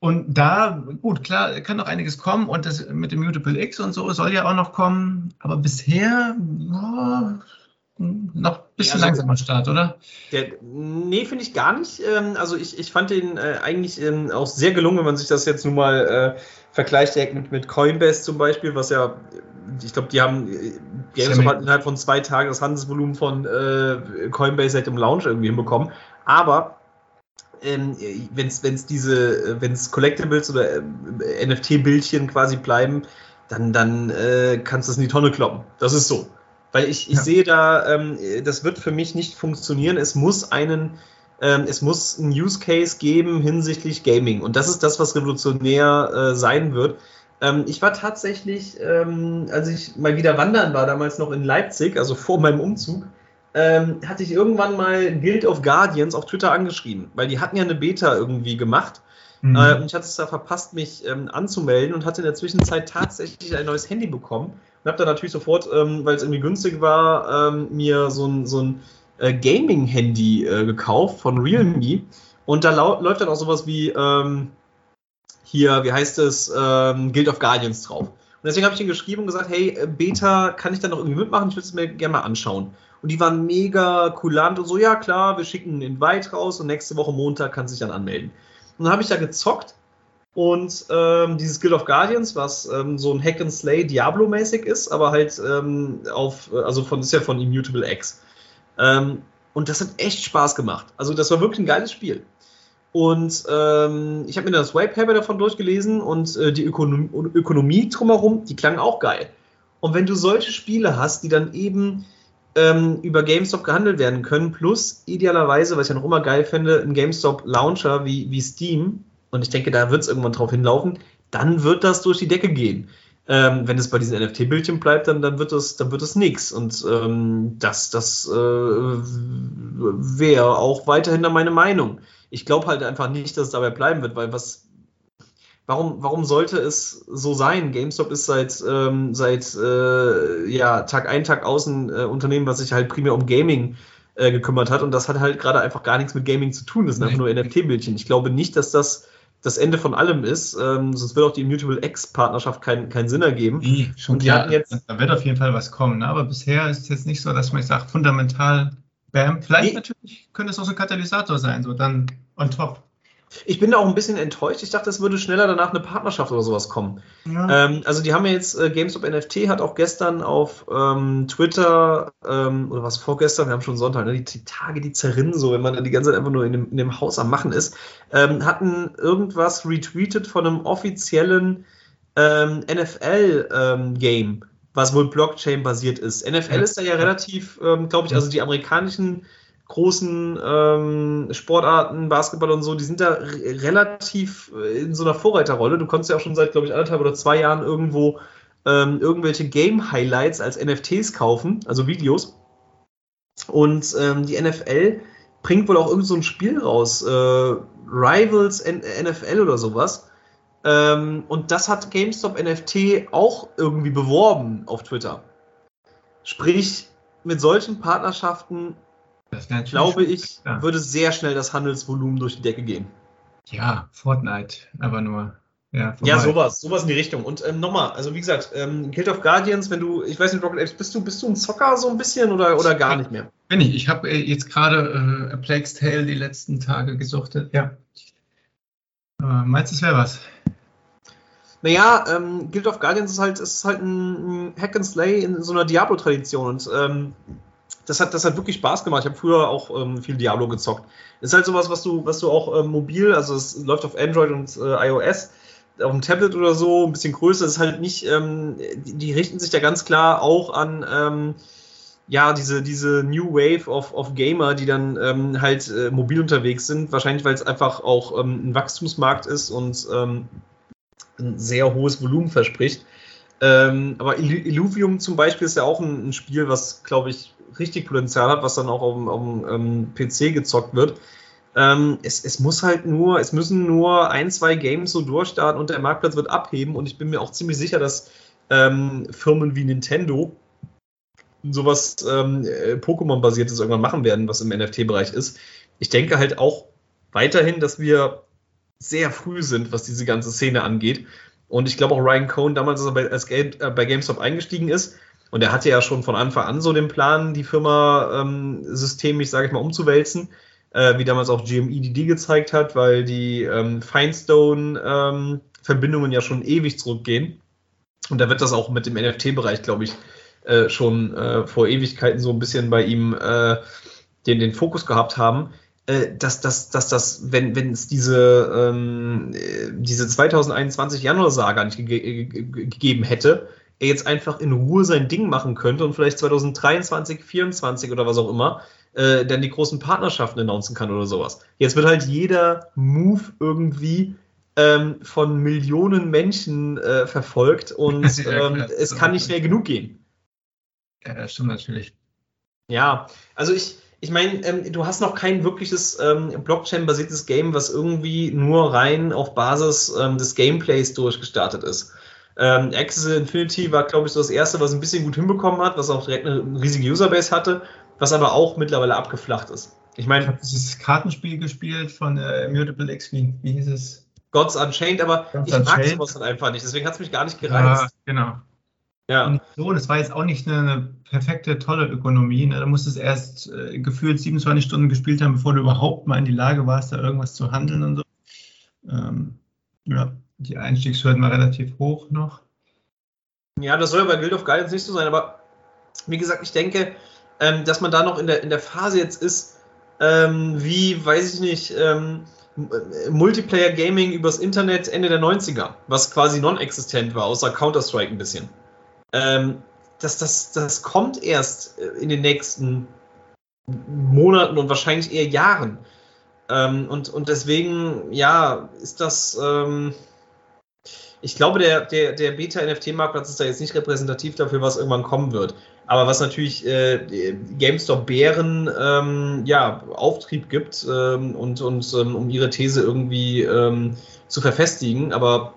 I: Und da, gut, klar, kann noch einiges kommen und das mit dem Mutable X und so soll ja auch noch kommen, aber bisher ja, noch ein bisschen
M: Ja, also-
I: langsamer Start, oder?
M: Der, nee, finde ich gar nicht. Ähm, also ich, ich fand den äh, eigentlich ähm, auch sehr gelungen, wenn man sich das jetzt nun mal äh, vergleicht mit, mit Coinbase zum Beispiel, was ja, ich glaube, die haben, äh, GameStop
I: Sehr
M: hat innerhalb von zwei Tagen das Handelsvolumen von äh, Coinbase seit dem Launch irgendwie hinbekommen. Aber ähm, wenn es diese, wenn es Collectibles oder äh, NFT-Bildchen quasi bleiben, dann, dann äh, kannst du es in die Tonne kloppen. Das ist so. Weil ich, ich
I: Ja.
M: sehe da, ähm, das wird für mich nicht funktionieren. Es muss einen, ähm, es muss einen Use Case geben hinsichtlich Gaming. Und das ist das, was revolutionär äh, sein wird. Ähm, ich war tatsächlich, ähm, als ich mal wieder wandern war, damals noch in Leipzig, also vor meinem Umzug, ähm, hatte ich irgendwann mal Guild of Guardians auf Twitter angeschrieben, weil die hatten ja eine Beta irgendwie gemacht.
I: Mhm.
M: Äh, und ich hatte es da verpasst, mich ähm, anzumelden und hatte in der Zwischenzeit tatsächlich ein neues Handy bekommen. Und habe dann natürlich sofort, ähm, weil es irgendwie günstig war, ähm, mir so ein, so ein äh, Gaming-Handy äh, gekauft von Realme. Und da läuft dann auch sowas wie ähm, hier, wie heißt es, ähm, Guild of Guardians drauf. Und deswegen habe ich ihnen geschrieben und gesagt, hey, äh, Beta, kann ich da noch irgendwie mitmachen? Ich würde es mir gerne mal anschauen. Und die waren mega kulant und so, ja klar, wir schicken einen Invite raus und nächste Woche Montag kannst du dich dann anmelden. Und dann habe ich da gezockt und ähm, dieses Guild of Guardians, was ähm, so ein Hack and Slay Diablo-mäßig ist, aber halt ähm, auf, äh, also von, ist ja von Immutable X. Ähm, und das hat echt Spaß gemacht. Also das war wirklich ein geiles Spiel. Und ähm, ich habe mir das White Paper davon durchgelesen und äh, die Ökonom Ökonomie drumherum, die klang auch geil. Und wenn du solche Spiele hast, die dann eben ähm, über GameStop gehandelt werden können, plus idealerweise, was ich ja noch immer geil finde, ein GameStop Launcher wie, wie Steam, und ich denke, da wird es irgendwann drauf hinlaufen, dann wird das durch die Decke gehen. Ähm, wenn es bei diesen NFT-Bildchen bleibt, dann, dann wird das, dann wird das nix. Und ähm, das, das äh, wäre auch weiterhin meine Meinung. Ich glaube halt einfach nicht, dass es dabei bleiben wird, weil was, warum, warum sollte es so sein? GameStop ist seit, ähm, seit äh, ja, Tag ein, Tag aus ein äh, Unternehmen, was sich halt primär um Gaming äh, gekümmert hat und das hat halt gerade einfach gar nichts mit Gaming zu tun. Das sind einfach nur NFT-Bildchen. Ich glaube nicht, dass das das Ende von allem ist, ähm, sonst wird auch die Immutable X-Partnerschaft keinen keinen Sinn ergeben.
I: Nee, schon klar.
M: jetzt-
I: da wird auf jeden Fall was kommen. Ne? Aber bisher ist es jetzt nicht so, dass man sagt, fundamental, bam. Vielleicht
M: Nee.
I: natürlich könnte es auch so ein Katalysator sein, so dann on top.
M: Ich bin da auch ein bisschen enttäuscht. Ich dachte, es würde schneller danach eine Partnerschaft oder sowas kommen.
I: Ja.
M: Ähm, also die haben ja jetzt, äh, GameStop NFT hat auch gestern auf ähm, Twitter, ähm, oder was vorgestern, wir haben schon Sonntag, ne, die, die Tage, die zerrinnen so, wenn man dann die ganze Zeit einfach nur in dem, in dem Haus am Machen ist, ähm, hatten irgendwas retweetet von einem offiziellen ähm, NFL-Game, was wohl Blockchain-basiert ist. NFL
I: Ja.
M: ist da ja relativ, ähm, glaube ich, also die amerikanischen großen ähm, Sportarten, Basketball und so, die sind da re- relativ äh, in so einer Vorreiterrolle. Du konntest ja auch schon seit, glaube ich, anderthalb oder zwei Jahren irgendwo ähm, irgendwelche Game-Highlights als NFTs kaufen, also Videos. Und ähm, die NFL bringt wohl auch irgend so ein Spiel raus, äh, Rivals N NFL oder sowas. Ähm, und das hat GameStop NFT auch irgendwie beworben auf Twitter. Sprich, mit solchen Partnerschaften, glaube ich,
I: ja.
M: würde sehr schnell das Handelsvolumen durch die Decke gehen.
I: Ja, Fortnite, aber nur. Ja, vorbei.
M: Ja, sowas, sowas in die Richtung. Und ähm, nochmal, also wie gesagt, ähm, Guild of Guardians, wenn du, ich weiß nicht, Rocket Apes, bist du, bist du ein Zocker so ein bisschen oder, oder gar nicht mehr?
I: Bin ich. Ich habe äh, jetzt gerade äh, A Plague's Tale die letzten Tage gesuchtet. Ja. Aber meinst du, es wäre was?
M: Naja, ähm, Guild of Guardians ist halt, ist halt ein, ein Hack and Slay in so einer Diablo-Tradition und ähm, das hat, das hat wirklich Spaß gemacht. Ich habe früher auch ähm, viel Diablo gezockt. Ist halt sowas, was du, was du auch ähm, mobil, also es läuft auf Android und äh, iOS, auf dem Tablet oder so, ein bisschen größer. Das ist halt nicht, ähm, die, die richten sich da ganz klar auch an ähm, ja, diese, diese New Wave of, of Gamer, die dann ähm, halt äh, mobil unterwegs sind. Wahrscheinlich, weil es einfach auch ähm, ein Wachstumsmarkt ist und ähm, ein sehr hohes Volumen verspricht. Ähm, aber Illu- Illuvium zum Beispiel ist ja auch ein, ein Spiel, was, glaube ich, richtig Potenzial hat, was dann auch auf dem, dem ähm, PC gezockt wird. Ähm, es, es muss halt nur, es müssen nur ein, zwei Games so durchstarten und der Marktplatz wird abheben. Und ich bin mir auch ziemlich sicher, dass ähm, Firmen wie Nintendo sowas ähm, äh, Pokémon-basiertes irgendwann machen werden, was im NFT-Bereich ist. Ich denke halt auch weiterhin, dass wir sehr früh sind, was diese ganze Szene angeht. Und ich glaube auch Ryan Cohn damals, als er bei, als Game, äh, bei GameStop eingestiegen ist, und er hatte ja schon von Anfang an so den Plan, die Firma ähm, systemisch, sage ich mal, umzuwälzen, äh, wie damals auch GMEDD gezeigt hat, weil die ähm, Feinstone-Verbindungen ja schon ewig zurückgehen. Und da wird das auch mit dem NFT-Bereich, glaube ich, äh, schon äh, vor Ewigkeiten so ein bisschen bei ihm äh, den, den Fokus gehabt haben, dass, dass, dass das, wenn, wenn es diese, ähm, äh, diese 2021 Januar-Saga nicht ge ge gegeben hätte, er jetzt einfach in Ruhe sein Ding machen könnte und vielleicht 2023, 2024 oder was auch immer, äh, dann die großen Partnerschaften announcen kann oder sowas. Jetzt wird halt jeder Move irgendwie ähm, von Millionen Menschen äh, verfolgt und
I: Ja,
M: ähm, es kann nicht schnell genug gehen.
I: Ja, das stimmt natürlich.
M: Ja, also ich, ich meine, ähm, du hast noch kein wirkliches ähm, Blockchain-basiertes Game, was irgendwie nur rein auf Basis ähm, des Gameplays durchgestartet ist. Ähm, Axis Infinity war, glaube ich, so das erste, was ein bisschen gut hinbekommen hat, was auch direkt eine riesige Userbase hatte, was aber auch mittlerweile abgeflacht ist. Ich
I: Ich
M: meine,
I: habe dieses Kartenspiel gespielt von äh, Immutable X, wie, wie hieß es?
M: Gods Unchained, aber
I: Gods
M: ich mag
I: Unchained.
M: sowas dann einfach nicht, deswegen hat es mich gar nicht
I: Ja,
M: gereizt.
I: genau.
M: Ja.
I: Und so, das war jetzt auch nicht eine, eine perfekte, tolle Ökonomie. Ne? Da musstest du erst äh, gefühlt 27 Stunden gespielt haben, bevor du überhaupt mal in die Lage warst, da irgendwas zu handeln und so. Ähm, ja, die Einstiegshürden war relativ hoch noch.
M: Ja, das soll ja bei Guild of Guidance nicht so sein, aber wie gesagt, ich denke, ähm, dass man da noch in der, in der Phase jetzt ist, ähm, wie, weiß ich nicht, ähm, äh, Multiplayer Gaming übers Internet Ende der 90er, was quasi non-existent war, außer Counter-Strike ein bisschen. Ähm, das, das, das kommt erst äh, in den nächsten Monaten und wahrscheinlich eher Jahren. Ähm, und, und deswegen, ja, ist das. Ähm, ich glaube, der, der, der Beta-NFT-Marktplatz ist da jetzt nicht repräsentativ dafür, was irgendwann kommen wird. Aber was natürlich äh, GameStop-Bären ähm, ja, Auftrieb gibt ähm, und, und ähm, um ihre These irgendwie ähm, zu verfestigen. Aber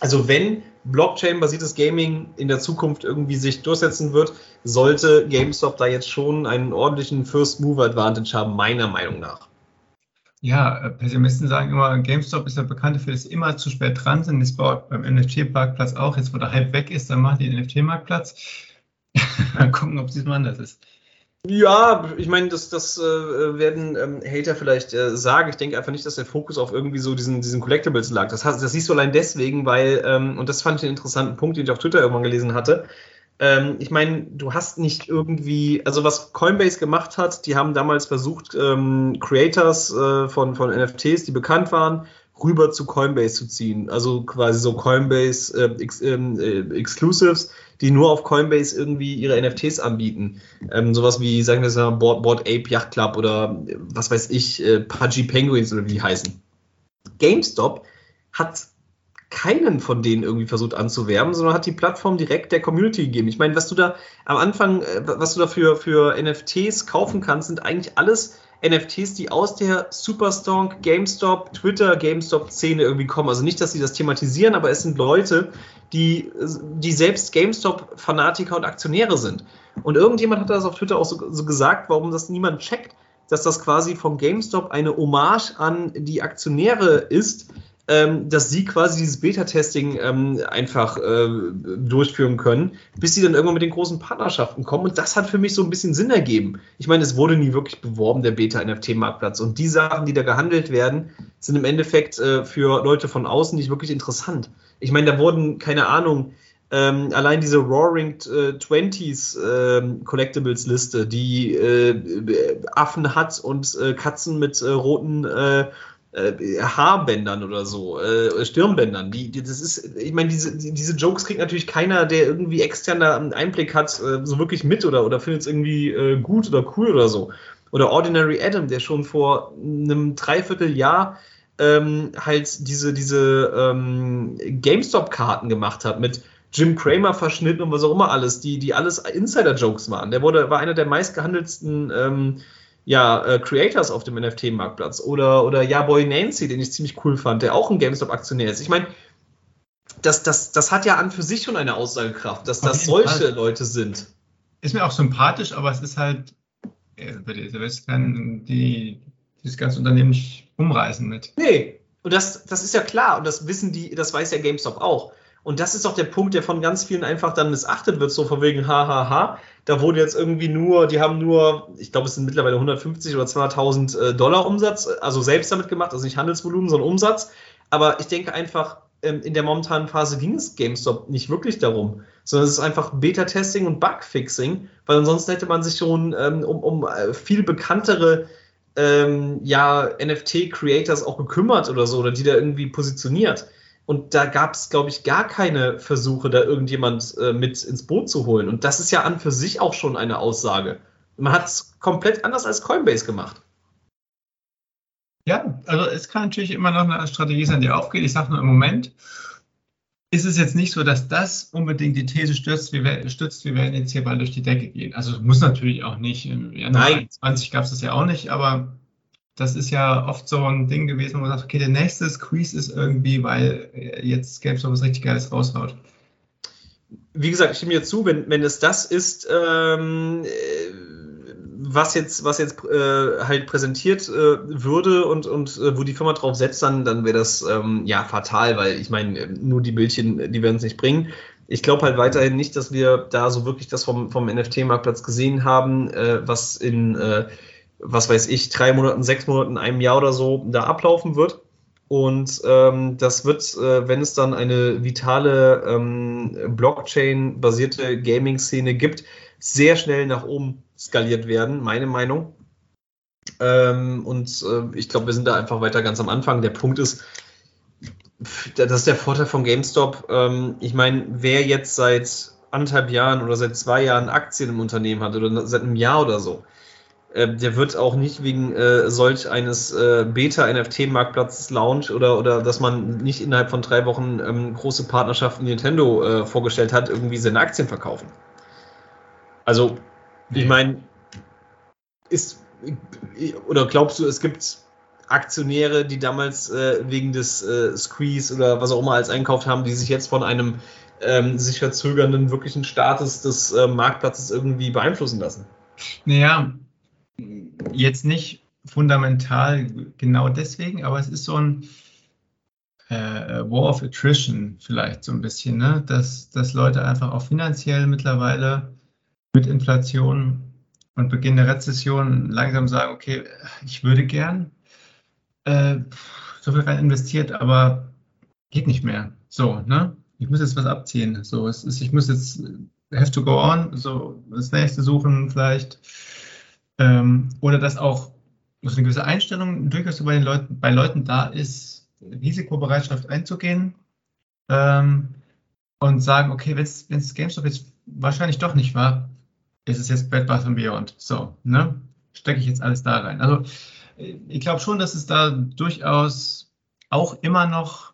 M: also wenn Blockchain-basiertes Gaming in der Zukunft irgendwie sich durchsetzen wird, sollte GameStop da jetzt schon einen ordentlichen First-Mover-Advantage haben, meiner Meinung nach.
I: Ja, äh, Pessimisten sagen immer, GameStop ist ja bekannt dafür, dass immer zu spät dran sind. Das baut beim NFT-Marktplatz auch. Jetzt, wo der Hype weg ist, dann machen die den NFT-Marktplatz. Mal gucken, ob es diesmal anders ist.
M: Ja, ich meine, das, das äh, werden ähm, Hater vielleicht äh, sagen. Ich denke einfach nicht, dass der Fokus auf irgendwie so diesen, diesen Collectibles lag. Das, das siehst du allein deswegen, weil, ähm, und das fand ich einen interessanten Punkt, den ich auf Twitter irgendwann gelesen hatte. Ähm, ich meine, du hast nicht irgendwie, also was Coinbase gemacht hat, die haben damals versucht, ähm, Creators äh, von, von NFTs, die bekannt waren, rüber zu Coinbase zu ziehen. Also quasi so Coinbase äh, ex, ähm, äh, Exclusives, die nur auf Coinbase irgendwie ihre NFTs anbieten. Ähm, sowas wie, sagen wir mal, Board, Board Ape Yacht Club oder äh, was weiß ich, äh, Pudgy Penguins oder wie die heißen. GameStop hat keinen von denen irgendwie versucht anzuwerben, sondern hat die Plattform direkt der Community gegeben. Ich meine, was du da am Anfang, äh, was du da für, für NFTs kaufen kannst, sind eigentlich alles NFTs, die aus der Superstonk, GameStop, Twitter, GameStop-Szene irgendwie kommen. Also nicht, dass sie das thematisieren, aber es sind Leute, die, die selbst GameStop-Fanatiker und Aktionäre sind. Und irgendjemand hat das auf Twitter auch so, so gesagt, warum das niemand checkt, dass das quasi vom GameStop eine Hommage an die Aktionäre ist, ähm, dass sie quasi dieses Beta-Testing ähm, einfach äh, durchführen können, bis sie dann irgendwann mit den großen Partnerschaften kommen. Und das hat für mich so ein bisschen Sinn ergeben. Ich meine, es wurde nie wirklich beworben, der Beta-NFT-Marktplatz. Und die Sachen, die da gehandelt werden, sind im Endeffekt äh, für Leute von außen nicht wirklich interessant. Ich meine, da wurden, keine Ahnung, ähm, allein diese Roaring äh, 20s ähm, Collectibles Liste, die äh, Affen hat und äh, Katzen mit äh, roten äh, Haarbändern oder so, äh, Stirnbändern. Die, die, das ist, ich meine, diese, die, diese Jokes kriegt natürlich keiner, der irgendwie extern da einen Einblick hat, äh, so wirklich mit oder, oder findet es irgendwie gut oder cool oder so. Oder Ordinary Adam, der schon vor einem Dreivierteljahr ähm, halt diese, diese ähm, GameStop-Karten gemacht hat mit Jim Cramer verschnitten und was auch immer alles, die, die alles Insider-Jokes waren. Der wurde, war einer der meistgehandelsten ähm, ja, äh, Creators auf dem NFT-Marktplatz. Oder, oder ja, Boy Nancy, den ich ziemlich cool fand, der auch ein GameStop-Aktionär ist. Ich meine, das, das, das hat ja an für sich schon eine Aussagekraft, dass das solche
I: Fall.
M: Leute sind.
I: Ist mir auch sympathisch, aber es ist halt, äh, bei dieser West kann die dieses ganze Unternehmen nicht umreißen mit.
M: Nee, und das, das ist ja klar und das wissen die, das weiß ja GameStop auch. Und das ist auch der Punkt, der von ganz vielen einfach dann missachtet wird, so von wegen hahaha. Da wurde jetzt irgendwie nur, die haben nur, ich glaube, es sind mittlerweile 150 oder 200.000 äh, Dollar Umsatz, also selbst damit gemacht, also nicht Handelsvolumen, sondern Umsatz. Aber ich denke einfach, ähm, in der momentanen Phase ging es GameStop nicht wirklich darum, sondern es ist einfach Beta-Testing und Bug-Fixing, weil ansonsten hätte man sich schon ähm, um, um äh, viel bekanntere ähm, ja, NFT-Creators auch gekümmert oder so, oder die da irgendwie positioniert. Und da gab es, glaube ich, gar keine Versuche, da irgendjemand äh, mit ins Boot zu holen. Und das ist ja an für sich auch schon eine Aussage. Man hat es komplett anders als Coinbase gemacht.
I: Ja, also es kann natürlich immer noch eine Strategie sein, die aufgeht. Ich sage nur im Moment ist es jetzt nicht so, dass das unbedingt die These stützt, wir, werden- stützt, wir werden jetzt hier bald durch die Decke gehen. Also muss natürlich auch nicht. Im Januar
M: Nein.
I: 20 gab es das ja auch nicht, aber das ist ja oft so ein Ding gewesen, wo man sagt, okay, der nächste Squeeze ist irgendwie, weil jetzt GameStop was richtig Geiles raushaut.
M: wie gesagt, ich stimme dir zu, wenn, wenn es das ist, ähm, äh, was jetzt, was jetzt äh, halt präsentiert äh, würde und, und äh, wo die Firma drauf setzt, dann, dann wäre das ähm, ja fatal, weil ich meine, äh, nur die Bildchen, die werden es nicht bringen. Ich glaube halt weiterhin nicht, dass wir da so wirklich das vom, vom NFT-Marktplatz gesehen haben, äh, was in, was weiß ich, drei Monaten, sechs Monaten, einem Jahr oder so da ablaufen wird. Und ähm, das wird, äh, wenn es dann eine vitale ähm, Blockchain-basierte Gaming-Szene gibt, sehr schnell nach oben skaliert werden, meine Meinung. Ähm, und äh, ich glaube, wir sind da einfach weiter ganz am Anfang. Der Punkt ist, das ist der Vorteil von GameStop. Ähm, ich meine, wer jetzt seit anderthalb Jahren oder seit zwei Jahren Aktien im Unternehmen hat oder seit einem Jahr oder so, äh, der wird auch nicht wegen äh, solch eines äh, Beta-NFT-Marktplatzes Launch oder, oder dass man nicht innerhalb von drei Wochen ähm, große Partnerschaften Nintendo äh, vorgestellt hat, irgendwie seine Aktien verkaufen. Also, ich meine, ist oder glaubst du, es gibt Aktionäre, die damals äh, wegen des äh, Squeeze oder was auch immer als einkauft haben, die sich jetzt von einem ähm, sich verzögernden wirklichen Status des äh, Marktplatzes irgendwie beeinflussen lassen?
I: Naja, jetzt nicht fundamental genau deswegen, aber es ist so ein äh, War of Attrition vielleicht so ein bisschen, ne? dass, dass Leute einfach auch finanziell mittlerweile mit Inflation und Beginn der Rezession langsam sagen, okay, ich würde gern äh, so viel rein investiert, aber geht nicht mehr. So, ne? Ich muss jetzt was abziehen. So, es ist, ich muss jetzt have to go on, so das nächste suchen vielleicht. Ähm, oder dass auch dass eine gewisse Einstellung durchaus bei den Leuten, bei Leuten da ist, Risikobereitschaft einzugehen ähm, und sagen, okay, wenn es GameStop jetzt wahrscheinlich doch nicht war, ist es jetzt Bed Bath Beyond. So, ne? Stecke ich jetzt alles da rein. Also ich glaube schon, dass es da durchaus auch immer noch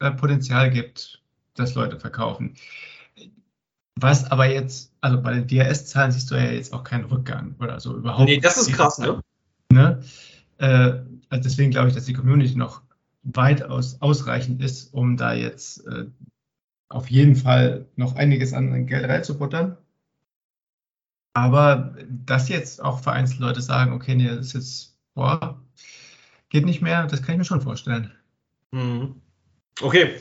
I: äh, Potenzial gibt, dass Leute verkaufen. Was aber jetzt, also bei den DRS-Zahlen siehst du ja jetzt auch keinen Rückgang oder so überhaupt.
M: Nee, das ist krass, ne?
I: Ne? Äh, also deswegen glaube ich, dass die Community noch weitaus ausreichend ist, um da jetzt äh, auf jeden Fall noch einiges an Geld reinzubuttern. Aber dass jetzt auch vereinzelt Leute sagen, okay, nee, das ist jetzt, boah, geht nicht mehr, das kann ich mir schon vorstellen.
M: Mhm. Okay.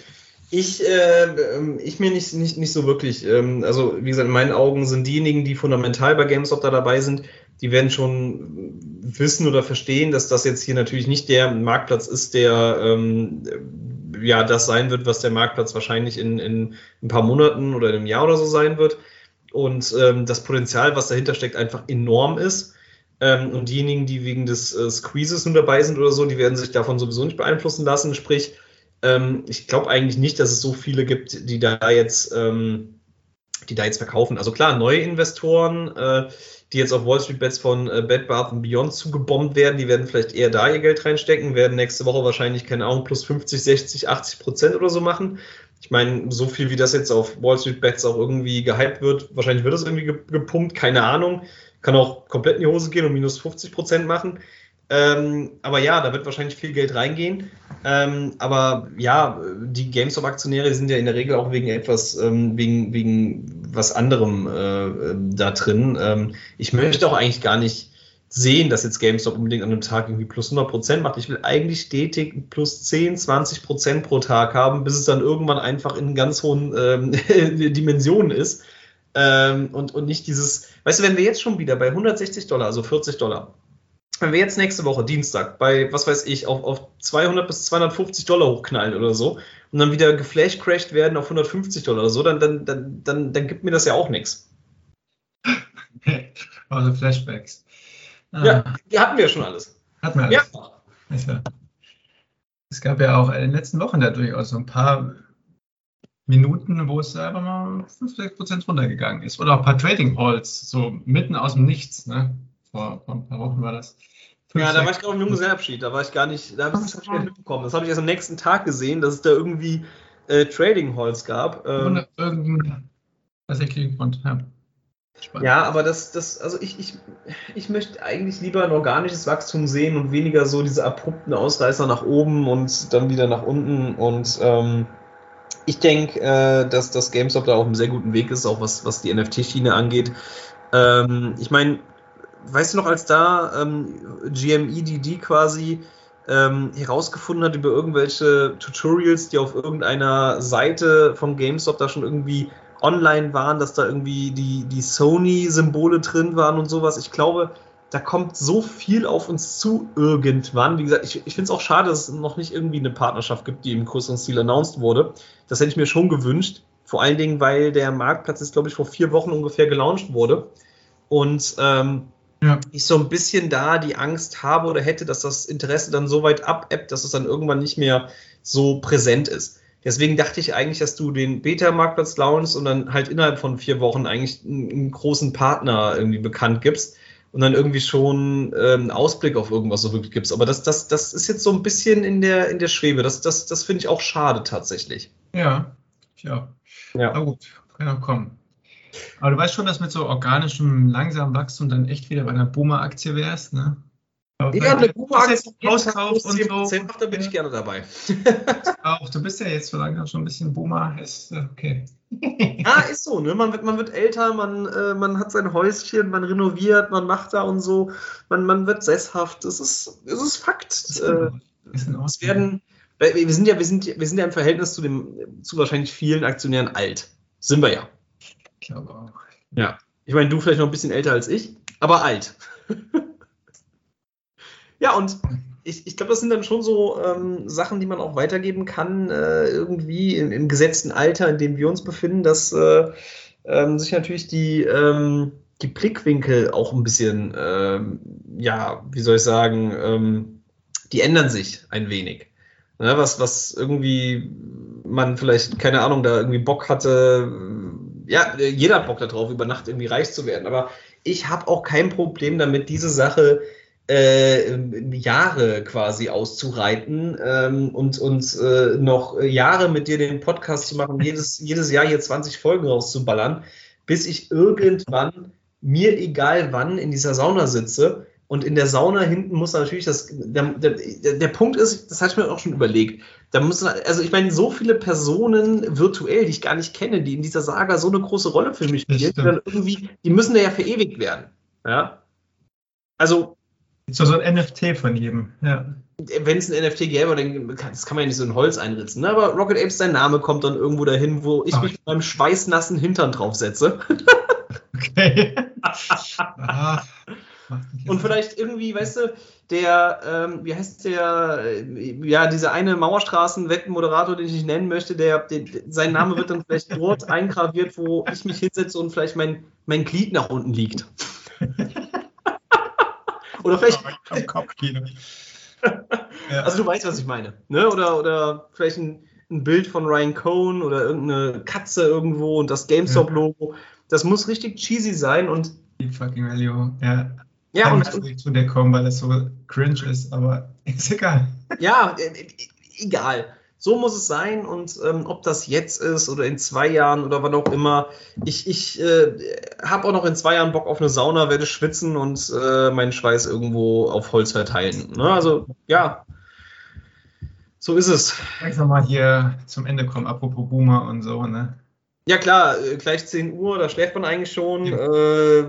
M: Ich, äh, ähm, ich mir nicht, nicht, nicht so wirklich. Ähm, also, wie gesagt, in meinen Augen sind diejenigen, die fundamental bei GameStop da dabei sind, die werden schon wissen oder verstehen, dass das jetzt hier natürlich nicht der Marktplatz ist, der ähm, ja das sein wird, was der Marktplatz wahrscheinlich in, in ein paar Monaten oder in einem Jahr oder so sein wird. Und ähm, das Potenzial, was dahinter steckt, einfach enorm ist. Ähm, und diejenigen, die wegen des äh, Squeezes nun dabei sind oder so, die werden sich davon sowieso nicht beeinflussen lassen. Sprich, ähm, ich glaube eigentlich nicht, dass es so viele gibt, die da jetzt, ähm, die da jetzt verkaufen. Also klar, neue Investoren, äh, die jetzt auf Wall Street Bets von äh, Bed Bath Beyond zugebombt werden, die werden vielleicht eher da ihr Geld reinstecken, werden nächste Woche wahrscheinlich, keine Ahnung, plus 50, 60, 80 Prozent oder so machen. Ich meine, so viel wie das jetzt auf Wall Street Bets auch irgendwie gehypt wird, wahrscheinlich wird das irgendwie gepumpt, keine Ahnung. Kann auch komplett in die Hose gehen und minus 50 Prozent machen. Ähm, aber ja, da wird wahrscheinlich viel Geld reingehen. Ähm, aber ja, die GameStop-Aktionäre sind ja in der Regel auch wegen etwas, ähm, wegen, wegen was anderem äh, da drin. Ähm, ich möchte auch eigentlich gar nicht sehen, dass jetzt GameStop unbedingt an einem Tag irgendwie plus 100 Prozent macht. Ich will eigentlich stetig plus 10, 20 Prozent pro Tag haben, bis es dann irgendwann einfach in ganz hohen ähm, Dimensionen ist. Ähm, und, und nicht dieses, weißt du, wenn wir jetzt schon wieder bei 160 Dollar, also 40 Dollar, wenn wir jetzt nächste Woche, Dienstag, bei, was weiß ich, auf, auf 200 bis 250 Dollar hochknallen oder so und dann wieder geflash crashed werden auf 150 Dollar oder so, dann, dann, dann, dann, dann gibt mir das ja auch nichts.
I: Also Flashbacks.
M: Ah. Ja, die hatten wir ja schon alles.
I: Hatten wir alles. Ja. Es gab ja auch in den letzten Wochen da durchaus so ein paar Minuten, wo es einfach mal 5, 6 Prozent runtergegangen ist. Oder auch ein paar Trading Halls, so mitten aus dem Nichts. Ne? Vor, vor ein paar Wochen war das.
M: Ja, da war ich gerade im Junggesellenabschied. Da war ich gar nicht, da habe ich das nicht mitbekommen. Das habe ich erst am nächsten Tag gesehen, dass es da irgendwie äh, Trading Halls gab. Ähm,
I: irgendein, was ich kriegen konnte. Ja.
M: Spannend. Ja, aber das, das, also ich, ich, ich möchte eigentlich lieber ein organisches Wachstum sehen und weniger so diese abrupten Ausreißer nach oben und dann wieder nach unten. Und ähm, ich denke, äh, dass das GameStop da auf einem sehr guten Weg ist, auch was, was die NFT-Schiene angeht. Ähm, ich meine, weißt du noch, als da ähm, GMEDD quasi ähm, herausgefunden hat über irgendwelche Tutorials, die auf irgendeiner Seite von GameStop da schon irgendwie online waren, dass da irgendwie die, die Sony-Symbole drin waren und sowas. Ich glaube, da kommt so viel auf uns zu irgendwann. Wie gesagt, ich, ich finde es auch schade, dass es noch nicht irgendwie eine Partnerschaft gibt, die im größeren Stil announced wurde. Das hätte ich mir schon gewünscht. Vor allen Dingen, weil der Marktplatz jetzt, glaube ich, vor vier Wochen ungefähr gelauncht wurde. Und ähm, ja. ich so ein bisschen da die Angst habe oder hätte, dass das Interesse dann so weit abebbt, dass es dann irgendwann nicht mehr so präsent ist. Deswegen dachte ich eigentlich, dass du den Beta-Marktplatz launchst und dann halt innerhalb von vier Wochen eigentlich einen, einen großen Partner irgendwie bekannt gibst und dann irgendwie schon ähm, einen Ausblick auf irgendwas so wirklich gibst. Aber das, das, das ist jetzt so ein bisschen in der, in der Schwebe. Das, das, das finde ich auch schade tatsächlich.
I: Ja, ja. Ja. Aber gut, kann auch kommen. Aber du weißt schon, dass mit so organischem, langsamem Wachstum dann echt wieder bei einer Boomer-Aktie wärst, ne?
M: Ja, eine Boomer-Aktie Hauskauf und so. Da bin ich gerne dabei.
I: auch, du bist ja jetzt so langsam schon ein bisschen Boomer. Ist, äh, okay.
M: ja, ist so, ne? Man wird, man wird älter, man, äh, man hat sein Häuschen, man renoviert, man macht da und so, man, man wird sesshaft. Das ist, das ist Fakt. Ist äh, ist es werden, wir sind ja, wir sind, wir sind ja im Verhältnis zu dem, zu wahrscheinlich vielen Aktionären alt. Sind wir ja.
I: Glaube auch.
M: Ja. Ich meine, du vielleicht noch ein bisschen älter als ich, aber alt. ja, und ich, ich glaube, das sind dann schon so ähm, Sachen, die man auch weitergeben kann, äh, irgendwie im, im, gesetzten Alter, in dem wir uns befinden, dass äh, ähm, sich natürlich die, ähm, die Blickwinkel auch ein bisschen, ähm, ja, wie soll ich sagen, ähm, die ändern sich ein wenig. Ja, was, was irgendwie man vielleicht, keine Ahnung, da irgendwie Bock hatte, ja, jeder hat Bock darauf, über Nacht irgendwie reich zu werden, aber ich habe auch kein Problem damit, diese Sache äh, Jahre quasi auszureiten ähm, und, und äh, noch Jahre mit dir den Podcast zu machen, jedes, jedes Jahr hier 20 Folgen rauszuballern, bis ich irgendwann, mir egal wann, in dieser Sauna sitze Und in der Sauna hinten muss natürlich das. Der, der, der Punkt ist, das hatte ich mir auch schon überlegt. Da muss, also ich meine, so viele Personen virtuell, die ich gar nicht kenne, die in dieser Saga so eine große Rolle für mich spielen, die, dann irgendwie, die müssen da ja verewigt werden. Ja. Also.
I: So, so ein NFT von jedem, ja.
M: Wenn es ein NFT gäbe, dann kann, das kann man ja nicht so in Holz einritzen. Ne? Aber Rocket Apes, sein Name kommt dann irgendwo dahin, wo ich
I: Ach.
M: mich mit meinem schweißnassen Hintern draufsetze.
I: Okay. ah,
M: Und vielleicht irgendwie, weißt du, der, ähm, wie heißt der, äh, ja, dieser eine Mauerstraßen-Wettenmoderator, den ich nicht nennen möchte, der, der, sein Name wird dann vielleicht dort eingraviert, wo ich mich hinsetze und vielleicht mein, mein Glied nach unten liegt. Oder vielleicht. Also du weißt, was ich meine. Ne? Oder, oder vielleicht ein, ein Bild von Ryan Cohn oder irgendeine Katze irgendwo und das GameStop-Logo. Das muss richtig cheesy sein und.
I: Die fucking Value, ja.
M: Ja,
I: Kann
M: und-
I: nicht zu dir kommen, weil das so cringe ist, aber ist egal.
M: Ja, äh, äh, egal. So muss es sein und ähm, ob das jetzt ist oder in zwei Jahren oder wann auch immer. Ich, ich äh, habe auch noch in zwei Jahren Bock auf eine Sauna, werde schwitzen und äh, meinen Schweiß irgendwo auf Holz verteilen. Ne? Also ja, so ist es.
I: Lass noch mal hier zum Ende kommen, apropos Boomer und so, ne?
M: Ja klar, äh, gleich 10 Uhr, da schläft man eigentlich schon. Äh,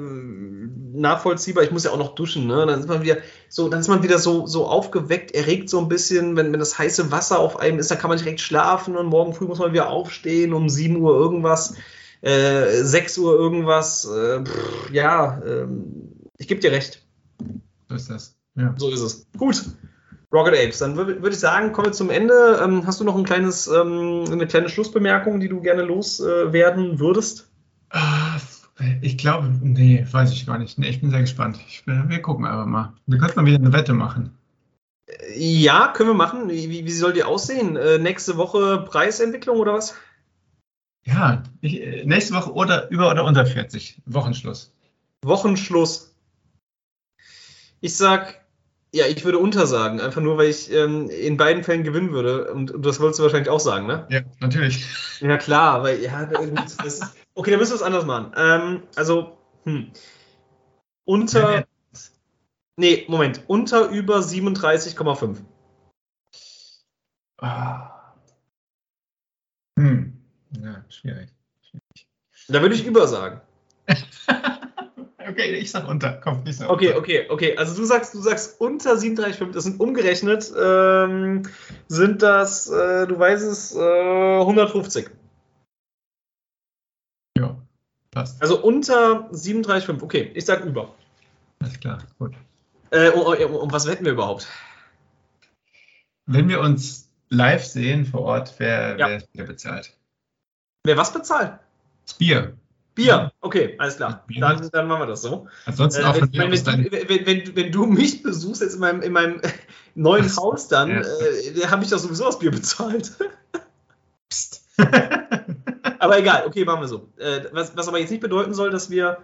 M: nachvollziehbar, ich muss ja auch noch duschen, ne? Dann ist man wieder so, dann ist man wieder so, so aufgeweckt, erregt so ein bisschen, wenn, wenn das heiße Wasser auf einem ist, dann kann man direkt schlafen und morgen früh muss man wieder aufstehen um 7 Uhr irgendwas, äh, 6 Uhr irgendwas. Äh, pff, ja, ähm, ich gebe dir recht.
I: So ist das. Ja.
M: So ist es. Gut. Rocket Apes, dann würde würd ich sagen, kommen wir zum Ende. Ähm, hast du noch ein kleines, ähm, eine kleine Schlussbemerkung, die du gerne loswerden würdest?
I: Ah, Ich glaube, nee, weiß ich gar nicht. Nee, ich bin sehr gespannt. Ich, wir gucken einfach mal. Wir könnten mal wieder eine Wette machen.
M: Ja, können wir machen. Wie, wie, soll die aussehen? Äh, nächste Woche Preisentwicklung oder was?
I: Ja, ich, äh, nächste Woche oder über oder unter 40. Wochenschluss.
M: Wochenschluss. Ich sag, ja, ich würde untersagen, einfach nur, weil ich ähm, in beiden Fällen gewinnen würde. Und, und das wolltest du wahrscheinlich auch sagen, ne?
I: Ja, natürlich.
M: Ja, klar, weil, ja, das ist, okay, dann müssen wir es anders machen. Ähm, also, hm. Unter, nee, Moment, unter über 37,5.
I: Ah. Hm. Ja, schwierig.
M: Da würde ich über sagen.
I: Okay, ich sag unter. Komm, ich sag
M: Okay,
I: unter.
M: okay, okay. Also du sagst, du sagst unter 37,5. Das sind umgerechnet, ähm, sind das, äh, du weißt es, äh, 150.
I: Passt.
M: Also unter 37,5. Okay, ich sag über.
I: Alles klar, gut.
M: Äh, um, um, um was wetten wir überhaupt?
I: Wenn wir uns live sehen vor Ort, wer,
M: Ja.
I: wer, bezahlt?
M: Wer was bezahlt?
I: Das Bier.
M: Bier. Okay, alles klar. Dann, dann machen wir das so.
I: Ansonsten
M: Äh,
I: auch
M: wenn, wenn, wenn, wenn, wenn, du mich besuchst jetzt in meinem, in meinem neuen Haus, dann
I: Ja.
M: äh, habe ich doch sowieso das Bier bezahlt. aber egal, okay, machen wir so. Äh, was, was aber jetzt nicht bedeuten soll, dass wir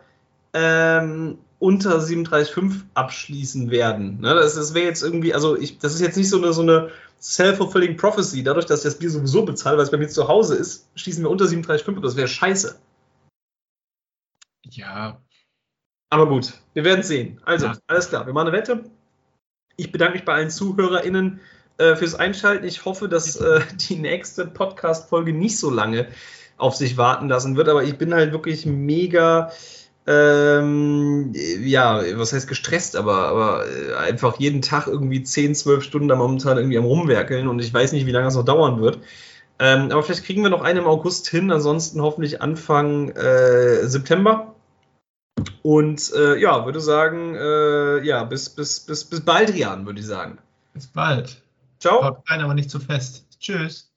M: ähm, unter 37,5 abschließen werden. Ne? Das, das wäre jetzt irgendwie, also ich, das ist jetzt nicht so eine, so eine self-fulfilling prophecy. Dadurch, dass ich das Bier sowieso bezahle, weil es bei mir zu Hause ist, schließen wir unter 37,5 ab. Das wäre scheiße.
I: Ja,
M: Aber gut, wir werden sehen. Also,
I: Ja.
M: alles klar, wir machen eine Wette. Ich bedanke mich bei allen ZuhörerInnen äh, fürs Einschalten. Ich hoffe, dass äh, die nächste Podcast-Folge nicht so lange auf sich warten lassen wird, aber ich bin halt wirklich mega, ähm, ja, was heißt gestresst, aber, aber äh, einfach jeden Tag irgendwie 10, 12 Stunden da momentan irgendwie am Rumwerkeln und ich weiß nicht, wie lange es noch dauern wird. Ähm, aber vielleicht kriegen wir noch einen im August hin, ansonsten hoffentlich Anfang äh, September. Und äh, ja, würde sagen, äh, ja, bis, bis, bis, bis bald, Rian, würde ich sagen.
I: bis bald.
M: Ciao.
I: Haut rein, aber nicht zu fest. Tschüss.